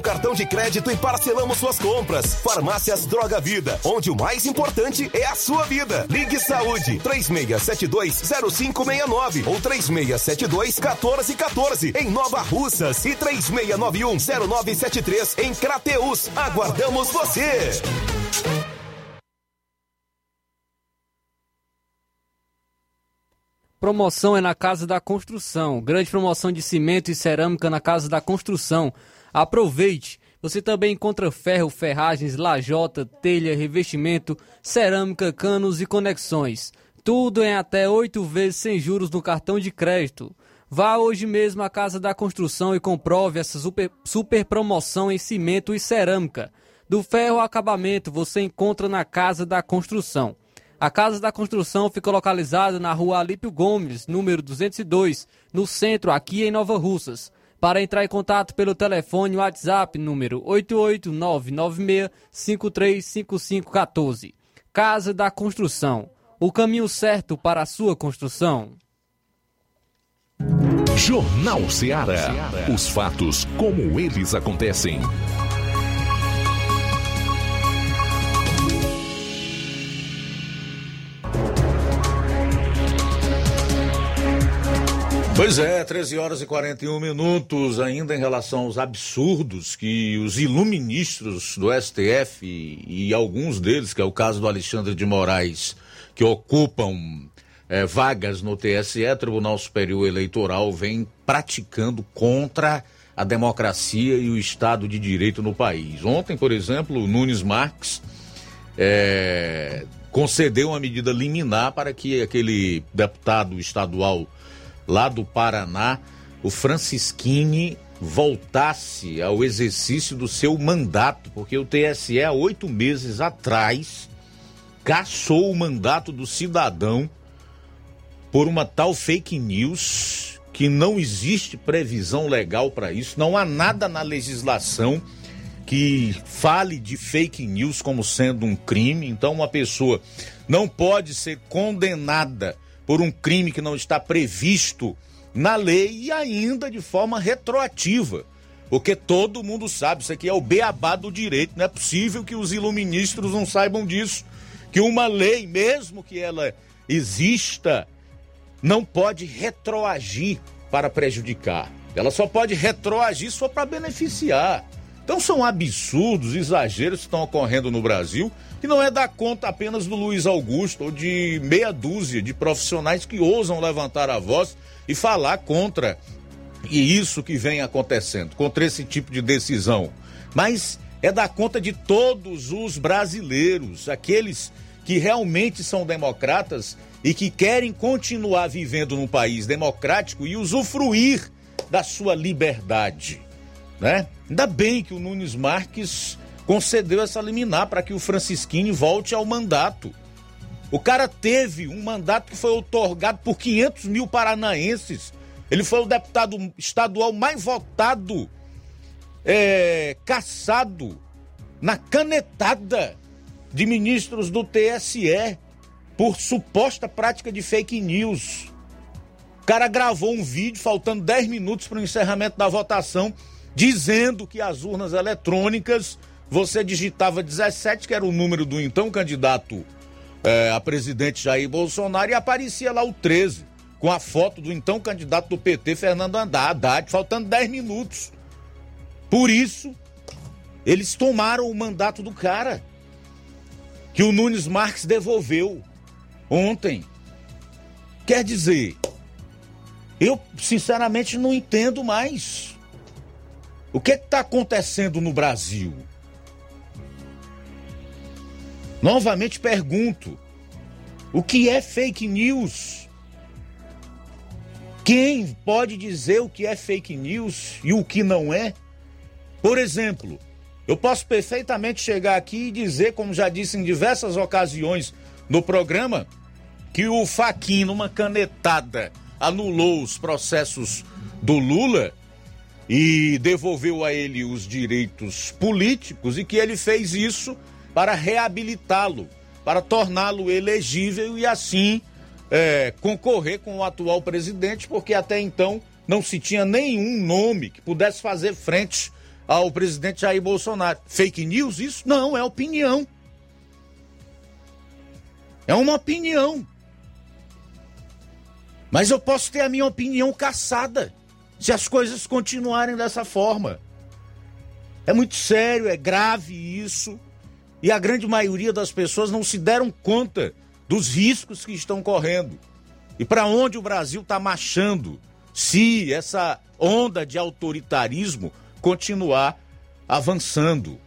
com cartão de crédito e parcelamos suas compras. Farmácias Droga Vida, onde o mais importante é a sua vida. Ligue Saúde 36720569 ou 36721414 em Nova Russas e 36910973 em Crateus. Aguardamos você.
Promoção é na Casa da Construção. Grande promoção de cimento e cerâmica na Casa da Construção. Aproveite! Você também encontra ferro, ferragens, lajota, telha, revestimento, cerâmica, canos e conexões. Tudo em até oito vezes sem juros no cartão de crédito. Vá hoje mesmo à Casa da Construção e comprove essa super, super promoção em cimento e cerâmica. Do ferro ao acabamento você encontra na Casa da Construção. A Casa da Construção fica localizada na rua Alípio Gomes, número 202, no centro, aqui em Nova Russas. Para entrar em contato pelo telefone WhatsApp número 88996535514. Casa da Construção. O caminho certo para a sua construção.
Jornal Ceará. Os fatos como eles acontecem.
Pois é, 13 horas e 41 minutos, ainda em relação aos absurdos que os iluministros do STF e, e alguns deles, que é o caso do Alexandre de Moraes, que ocupam eh, vagas no TSE, Tribunal Superior Eleitoral, vem praticando contra a democracia e o Estado de Direito no país. Ontem, por exemplo, o Nunes Marques eh, concedeu uma medida liminar para que aquele deputado estadual lá do Paraná, o Francisquini voltasse ao exercício do seu mandato, porque o TSE, há oito meses atrás, cassou o mandato do cidadão por uma tal fake news que não existe previsão legal para isso, não há nada na legislação que fale de fake news como sendo um crime, então uma pessoa não pode ser condenada por um crime que não está previsto na lei e ainda de forma retroativa. Porque todo mundo sabe, isso aqui é o beabá do direito, não é possível que os iluministros não saibam disso. Que uma lei, mesmo que ela exista, não pode retroagir para prejudicar. Ela só pode retroagir só para beneficiar. Então são absurdos, exageros que estão ocorrendo no Brasil que não é dar conta apenas do Luiz Augusto ou de meia dúzia de profissionais que ousam levantar a voz e falar contra e isso que vem acontecendo, contra esse tipo de decisão. Mas é dar conta de todos os brasileiros, aqueles que realmente são democratas e que querem continuar vivendo num país democrático e usufruir da sua liberdade, né? Ainda bem que o Nunes Marques concedeu essa liminar para que o Francisquini volte ao mandato. O cara teve um mandato que foi otorgado por 500 mil paranaenses. Ele foi o deputado estadual mais votado, é, caçado na canetada de ministros do TSE por suposta prática de fake news. O cara gravou um vídeo faltando 10 minutos para o encerramento da votação, dizendo que as urnas eletrônicas você digitava 17, que era o número do então candidato é, a presidente Jair Bolsonaro, e aparecia lá o 13, com a foto do então candidato do PT, Fernando Haddad, faltando 10 minutos. Por isso, eles tomaram o mandato do cara, que o Nunes Marques devolveu ontem. Quer dizer, eu sinceramente não entendo mais. O que está acontecendo no Brasil? Novamente pergunto: o que é fake news? Quem pode dizer o que é fake news e o que não é? Por exemplo, eu posso perfeitamente chegar aqui e dizer, como já disse em diversas ocasiões no programa, que o Faquin, numa canetada, anulou os processos do Lula e devolveu a ele os direitos políticos e que ele fez isso para reabilitá-lo, para torná-lo elegível e assim é, concorrer com o atual presidente, porque até então não se tinha nenhum nome que pudesse fazer frente ao presidente Jair Bolsonaro. Fake news? Isso não, é opinião. É uma opinião. Mas eu posso ter a minha opinião caçada se as coisas continuarem dessa forma. É muito sério, é grave isso. E a grande maioria das pessoas não se deram conta dos riscos que estão correndo. E para onde o Brasil está marchando se essa onda de autoritarismo continuar avançando.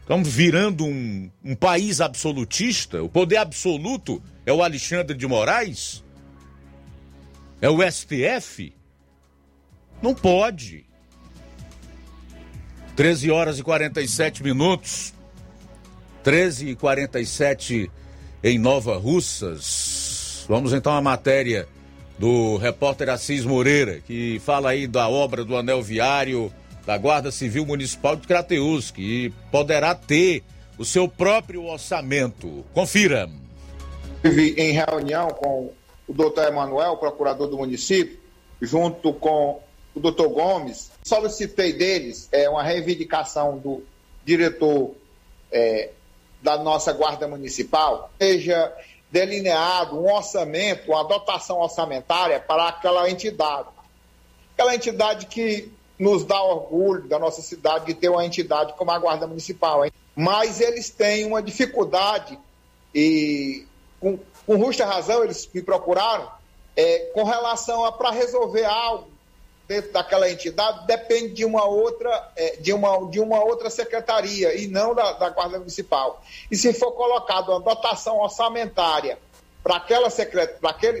Estamos virando um, um país absolutista. O poder absoluto é o Alexandre de Moraes? É o STF? Não pode. 13 horas e 47 minutos. 13 e 47 em Nova Russas. Vamos então à matéria do repórter Assis Moreira, que fala aí da obra do anel viário da Guarda Civil Municipal de Crateus, que poderá ter o seu próprio orçamento. Confira.
Estive em reunião com o doutor Emanuel, procurador do município, junto com o doutor Gomes, solicitei deles é, uma reivindicação do diretor é, da nossa Guarda Municipal, seja delineado um orçamento, uma dotação orçamentária para aquela entidade. Aquela entidade que nos dá orgulho da nossa cidade de ter uma entidade como a Guarda Municipal. Hein? Mas eles têm uma dificuldade e, com, com justa razão, eles me procuraram é, com relação a para resolver algo dentro daquela entidade depende de uma outra, é, de uma, de uma outra secretaria e não da, da Guarda Municipal. E se for colocado uma dotação orçamentária para aquela, secret...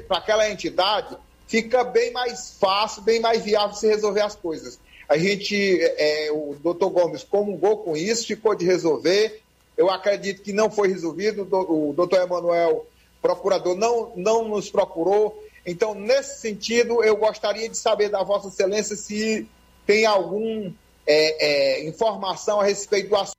aquela entidade, fica bem mais fácil, bem mais viável se resolver as coisas. A gente, é, o doutor Gomes comungou com isso, ficou de resolver. Eu acredito que não foi resolvido. O doutor Emanuel, procurador, não, não nos procurou. Então, nesse sentido, eu gostaria de saber da Vossa Excelência se tem alguma é, é, informação a respeito do assunto.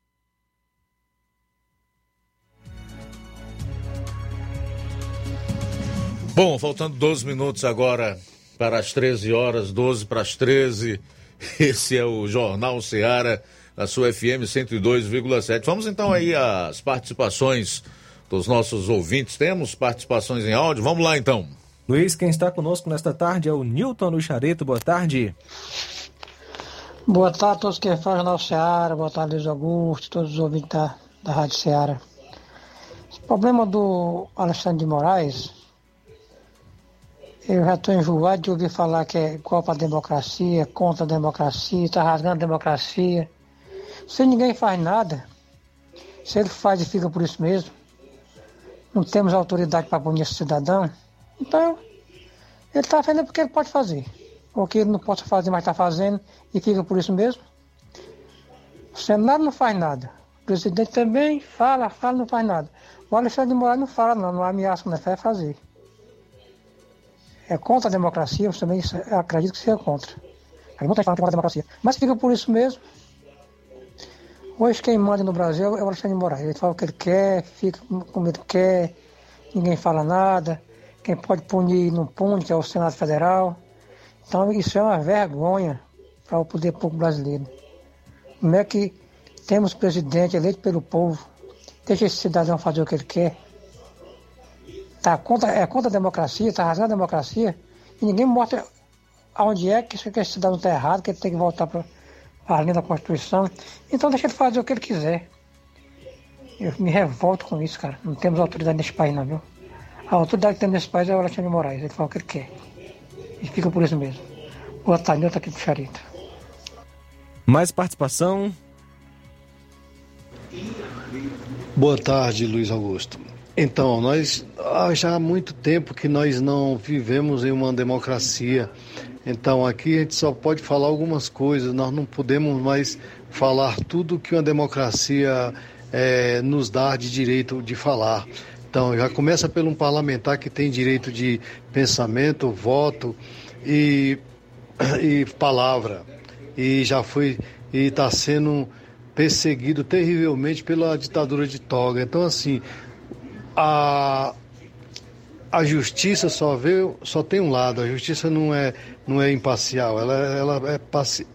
Bom, faltando 12 minutos agora para as 13 horas, 12 para as 13. <laughs> Esse é o Jornal Seara, a sua FM 102,7. Vamos então aí às participações dos nossos ouvintes. Temos participações em áudio? Vamos lá então.
Luiz, quem está conosco nesta tarde é o Newton do Chareto. Boa tarde.
Boa tarde a todos que fazem o Jornal Seara. Boa tarde, Luiz Augusto, todos os ouvintes da, da Rádio Seara. O problema do Alexandre de Moraes, eu já estou enjoado de ouvir falar que é Copa democracia, contra a democracia, está rasgando a democracia. Se ninguém faz nada, se ele faz e fica por isso mesmo, não temos autoridade para punir esse cidadão, então, ele está fazendo porque ele pode fazer. Ou que ele não possa fazer, mas está fazendo e fica por isso mesmo. O Senado não faz nada. O presidente também fala, fala, não faz nada. O Alexandre de Moraes não fala, não, não ameaça, não é fazer. É contra a democracia, eu também acredito que seja contra. Aí falando que é contra a democracia. Mas fica por isso mesmo. Hoje quem manda no Brasil é o Alexandre de Moraes. Ele fala o que ele quer, fica com medo que quer, ninguém fala nada. Quem pode punir não pune, que é o Senado Federal. Então isso é uma vergonha para o poder público brasileiro. Como é que temos presidente eleito pelo povo, deixa esse cidadão fazer o que ele quer. Tá contra, é contra a democracia, está arrasando a democracia, e ninguém mostra aonde é que esse cidadão está errado, que ele tem que voltar para a linha da Constituição. Então deixa ele fazer o que ele quiser. Eu me revolto com isso, cara. Não temos autoridade nesse país, não, viu? A autoridade que tem nesse país é o Alexandre de Moraes. Ele fala o que ele quer. E fica por isso mesmo. Boa tarde, eu estou aqui pro Charito.
Mais participação.
Boa tarde, Luiz Augusto. Então, nós há já há muito tempo que nós não vivemos em uma democracia. Então, aqui a gente só pode falar algumas coisas, nós não podemos mais falar tudo que uma democracia é, nos dá de direito de falar. Então, já começa pelo um parlamentar que tem direito de pensamento, voto e, e palavra. E já foi e está sendo perseguido terrivelmente pela ditadura de Toga. Então, assim, a, a justiça só vê, só tem um lado. A justiça não é, não é imparcial. Ela, ela é, passi,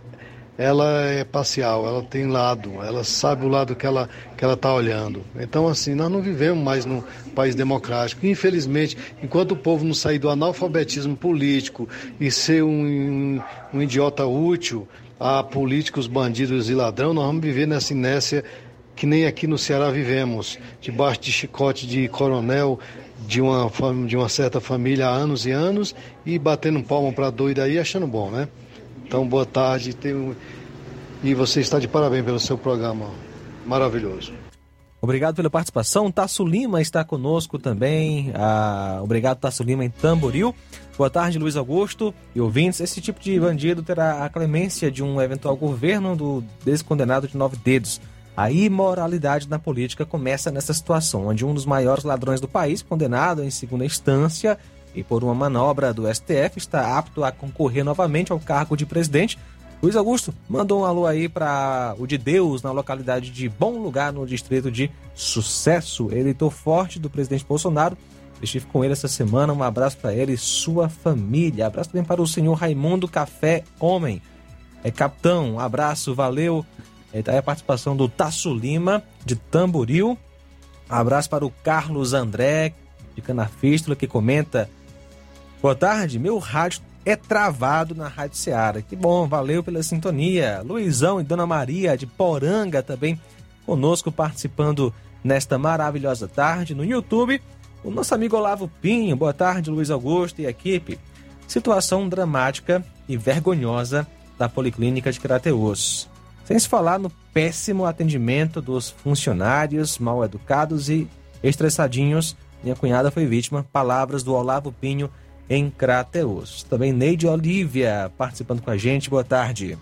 ela é parcial, ela tem lado, ela sabe o lado que ela que ela está olhando. Então, assim, nós não vivemos mais num país democrático. Infelizmente, enquanto o povo não sair do analfabetismo político e ser um, um, idiota útil a políticos, bandidos e ladrão, nós vamos viver nessa inércia que nem aqui no Ceará vivemos, debaixo de chicote de coronel de uma, de uma certa família há anos e anos e batendo palma para doido aí achando bom, né? Então, boa tarde. E você está de parabéns pelo seu programa maravilhoso.
Obrigado pela participação. Tasso Lima está conosco também. Ah, obrigado, Tasso Lima, em Tamboril. Boa tarde, Luiz Augusto e ouvintes. Esse tipo de bandido terá a clemência de um eventual governo do descondenado de nove dedos. A imoralidade na política começa nessa situação, onde um dos maiores ladrões do país, condenado em segunda instância e por uma manobra do STF, está apto a concorrer novamente ao cargo de presidente. Luiz Augusto mandou um alô aí para o de Deus, na localidade de Bom Lugar, no distrito de Sucesso, eleitor forte do presidente Bolsonaro. Estive com ele essa semana. Um abraço para ele e sua família. Abraço também para o senhor Raimundo Café Homem. É capitão, um abraço, valeu. Está aí a participação do Tasso Lima, de Tamboril. Abraço para o Carlos André, de Canafístula, que comenta: Boa tarde, meu rádio é travado na Rádio Seara. Que bom, valeu pela sintonia. Luizão e Dona Maria, de Poranga, também conosco, participando nesta maravilhosa tarde. No YouTube, o nosso amigo Olavo Pinho. Boa tarde, Luiz Augusto e equipe. Situação dramática e vergonhosa da Policlínica de Crateus. Sem se falar no péssimo atendimento dos funcionários mal educados e estressadinhos. Minha cunhada foi vítima. Palavras do Olavo Pinho em Crateus. Também Neide Olívia participando com a gente. Boa tarde.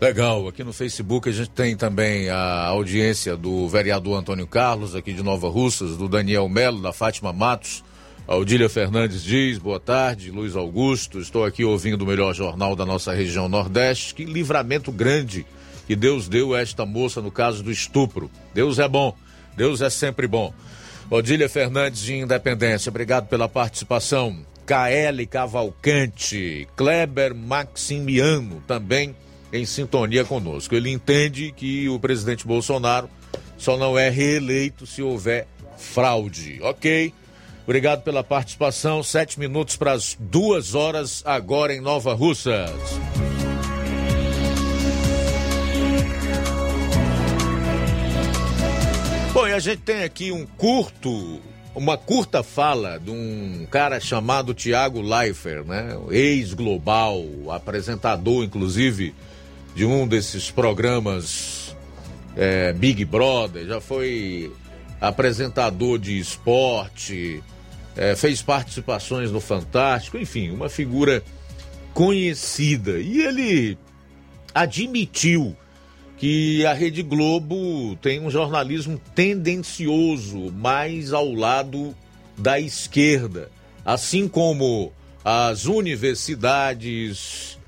Legal, aqui no Facebook a gente tem também a audiência do vereador Antônio Carlos, aqui de Nova Russas, do Daniel Melo, da Fátima Matos, a Odília Fernandes diz, boa tarde, Luiz Augusto, estou aqui ouvindo o melhor jornal da nossa região Nordeste, que livramento grande que Deus deu a esta moça no caso do estupro. Deus é bom, Deus é sempre bom. Odília Fernandes de Independência, obrigado pela participação. KL Cavalcante, Kleber Maximiano também em sintonia conosco. Ele entende que o presidente Bolsonaro só não é reeleito se houver fraude. Ok. Obrigado pela participação. Sete minutos para as duas horas agora em Nova Russas. Bom, e a gente tem aqui um curto, uma curta fala de um cara chamado Tiago Leifert, né? Ex-global, apresentador, inclusive, de um desses programas é, Big Brother, já foi apresentador de esporte, é, fez participações no Fantástico, enfim, uma figura conhecida. E ele admitiu que a Rede Globo tem um jornalismo tendencioso, mais ao lado da esquerda, assim como as universidades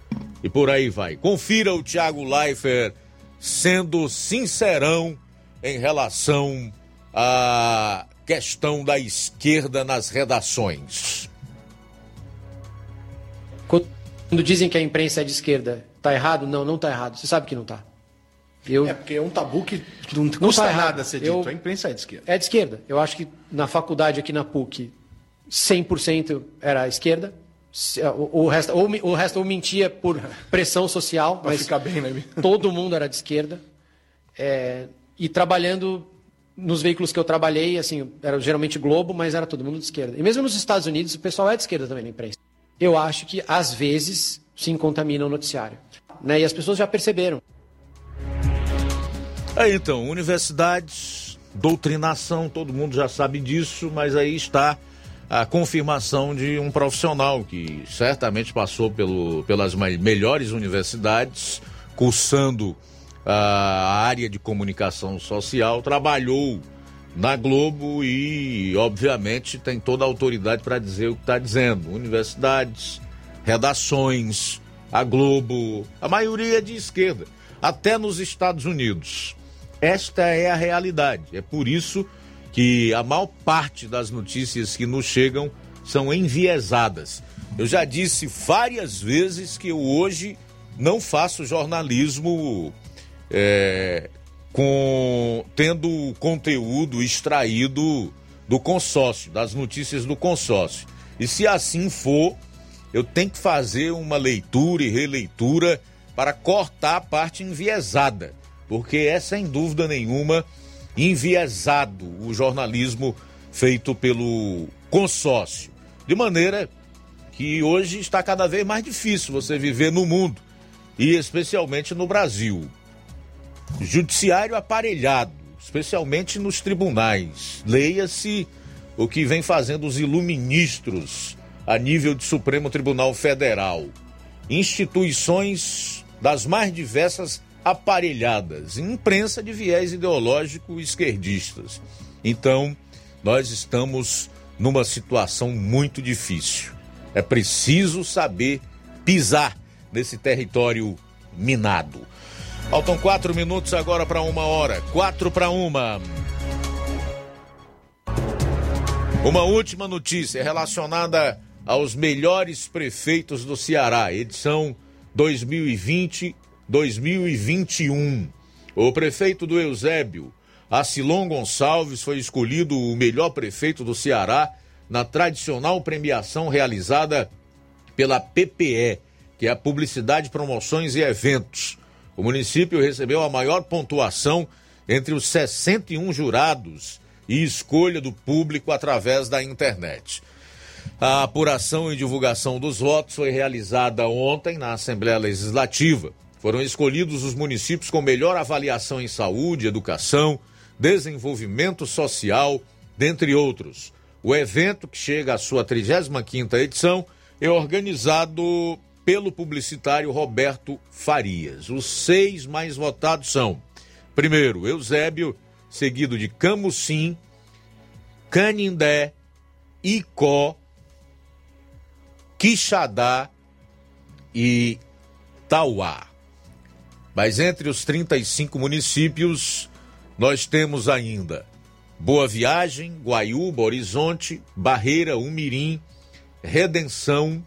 e por aí vai. Confira o Tiago Leifert sendo sincerão em relação à questão da esquerda nas redações.
Quando dizem que a imprensa é de esquerda, tá errado? Não, não tá errado. Você sabe que não tá.
Eu... É porque é um tabu que não, não custa nada ser dito. Eu... A imprensa é de esquerda.
É de esquerda. Eu acho que na faculdade aqui na PUC, 100% era esquerda. O, resto, ou, o resto ou mentia por <laughs> pressão social, mas
ficar bem, né?
todo mundo era de esquerda. É, e trabalhando nos veículos que eu trabalhei, assim, era geralmente Globo, mas era todo mundo de esquerda. E mesmo nos Estados Unidos, o pessoal é de esquerda também na imprensa. Eu acho que, às vezes, sim contamina o noticiário. Né? E as pessoas já perceberam.
Aí então, universidades, doutrinação, todo mundo já sabe disso, mas aí está a confirmação de um profissional que certamente passou pelo, pelas melhores universidades, cursando a área de comunicação social, trabalhou na Globo e, obviamente, tem toda a autoridade para dizer o que está dizendo. Universidades, redações, a Globo, a maioria é de esquerda, até nos Estados Unidos. Esta é a realidade. É por isso que a maior parte das notícias que nos chegam são enviesadas. Eu já disse várias vezes que eu hoje não faço jornalismo é, com tendo conteúdo extraído do consórcio, das notícias do consórcio. E se assim for, eu tenho que fazer uma leitura e releitura para cortar a parte enviesada, porque é sem dúvida nenhuma enviesado o jornalismo feito pelo consórcio. De maneira que hoje está cada vez mais difícil você viver no mundo e especialmente no Brasil. Judiciário aparelhado, especialmente nos tribunais. Leia-se o que vem fazendo os iluministros a nível de Supremo Tribunal Federal. Instituições das mais diversas aparelhadas, imprensa de viés ideológico esquerdistas. Então, nós estamos numa situação muito difícil. É preciso saber pisar nesse território minado. Faltam quatro minutos agora para uma hora. Quatro para uma. Uma última notícia relacionada aos melhores prefeitos do Ceará, edição 2020-2021. O prefeito do Eusébio, Acilon Gonçalves, foi escolhido o melhor prefeito do Ceará na tradicional premiação realizada pela PPE, que é a Publicidade, Promoções e Eventos. O município recebeu a maior pontuação entre os 61 jurados e escolha do público através da internet. A apuração e divulgação dos votos foi realizada ontem na Assembleia Legislativa. Foram escolhidos os municípios com melhor avaliação em saúde, educação, desenvolvimento social, dentre outros. O evento, que chega à sua 35ª edição, é organizado pelo publicitário Roberto Farias. Os seis mais votados são: primeiro, Eusébio, seguido de Camusim, Canindé, Icó, Quixadá e Tauá. Mas entre os 35 municípios, nós temos ainda Boa Viagem, Guaiúba, Horizonte, Barreira, Umirim, Redenção,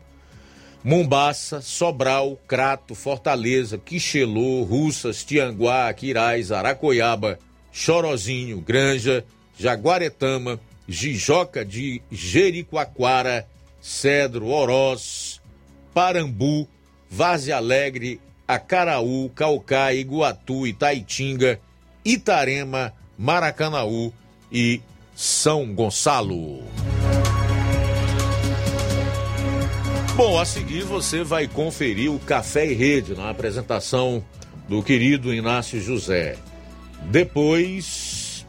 Mombaça, Sobral, Crato, Fortaleza, Quixelô, Russas, Tianguá, Quirais, Aracoiaba, Chorozinho, Granja, Jaguaretama, Jijoca de Jericoacoara, Cedro, Oroz, Parambu, Vaze Alegre, Acaraú, Caucá, Iguatu, Itaitinga, Itarema, Maracanaú e São Gonçalo. Bom, a seguir você vai conferir o Café e Rede na apresentação do querido Inácio José. Depois.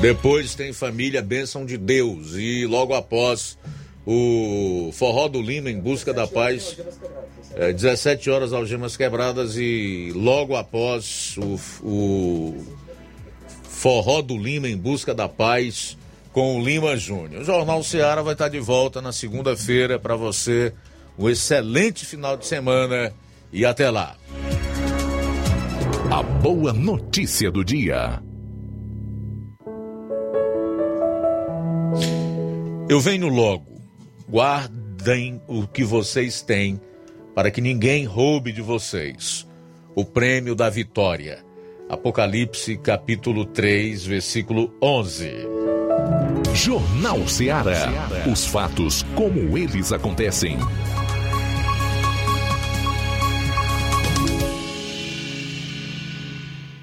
Depois tem Família Bênção de Deus e logo após o Forró do Lima em Busca da Paz. É, 17 horas algemas quebradas e logo após o, o Forró do Lima em Busca da Paz com o Lima Júnior. O Jornal Ceará vai estar de volta na segunda-feira para você. Um excelente final de semana e até lá.
A boa notícia do dia.
Eu venho logo. Guardem o que vocês têm para que ninguém roube de vocês. O prêmio da vitória. Apocalipse capítulo 3, versículo 11.
Jornal Ceará. Os fatos como eles acontecem.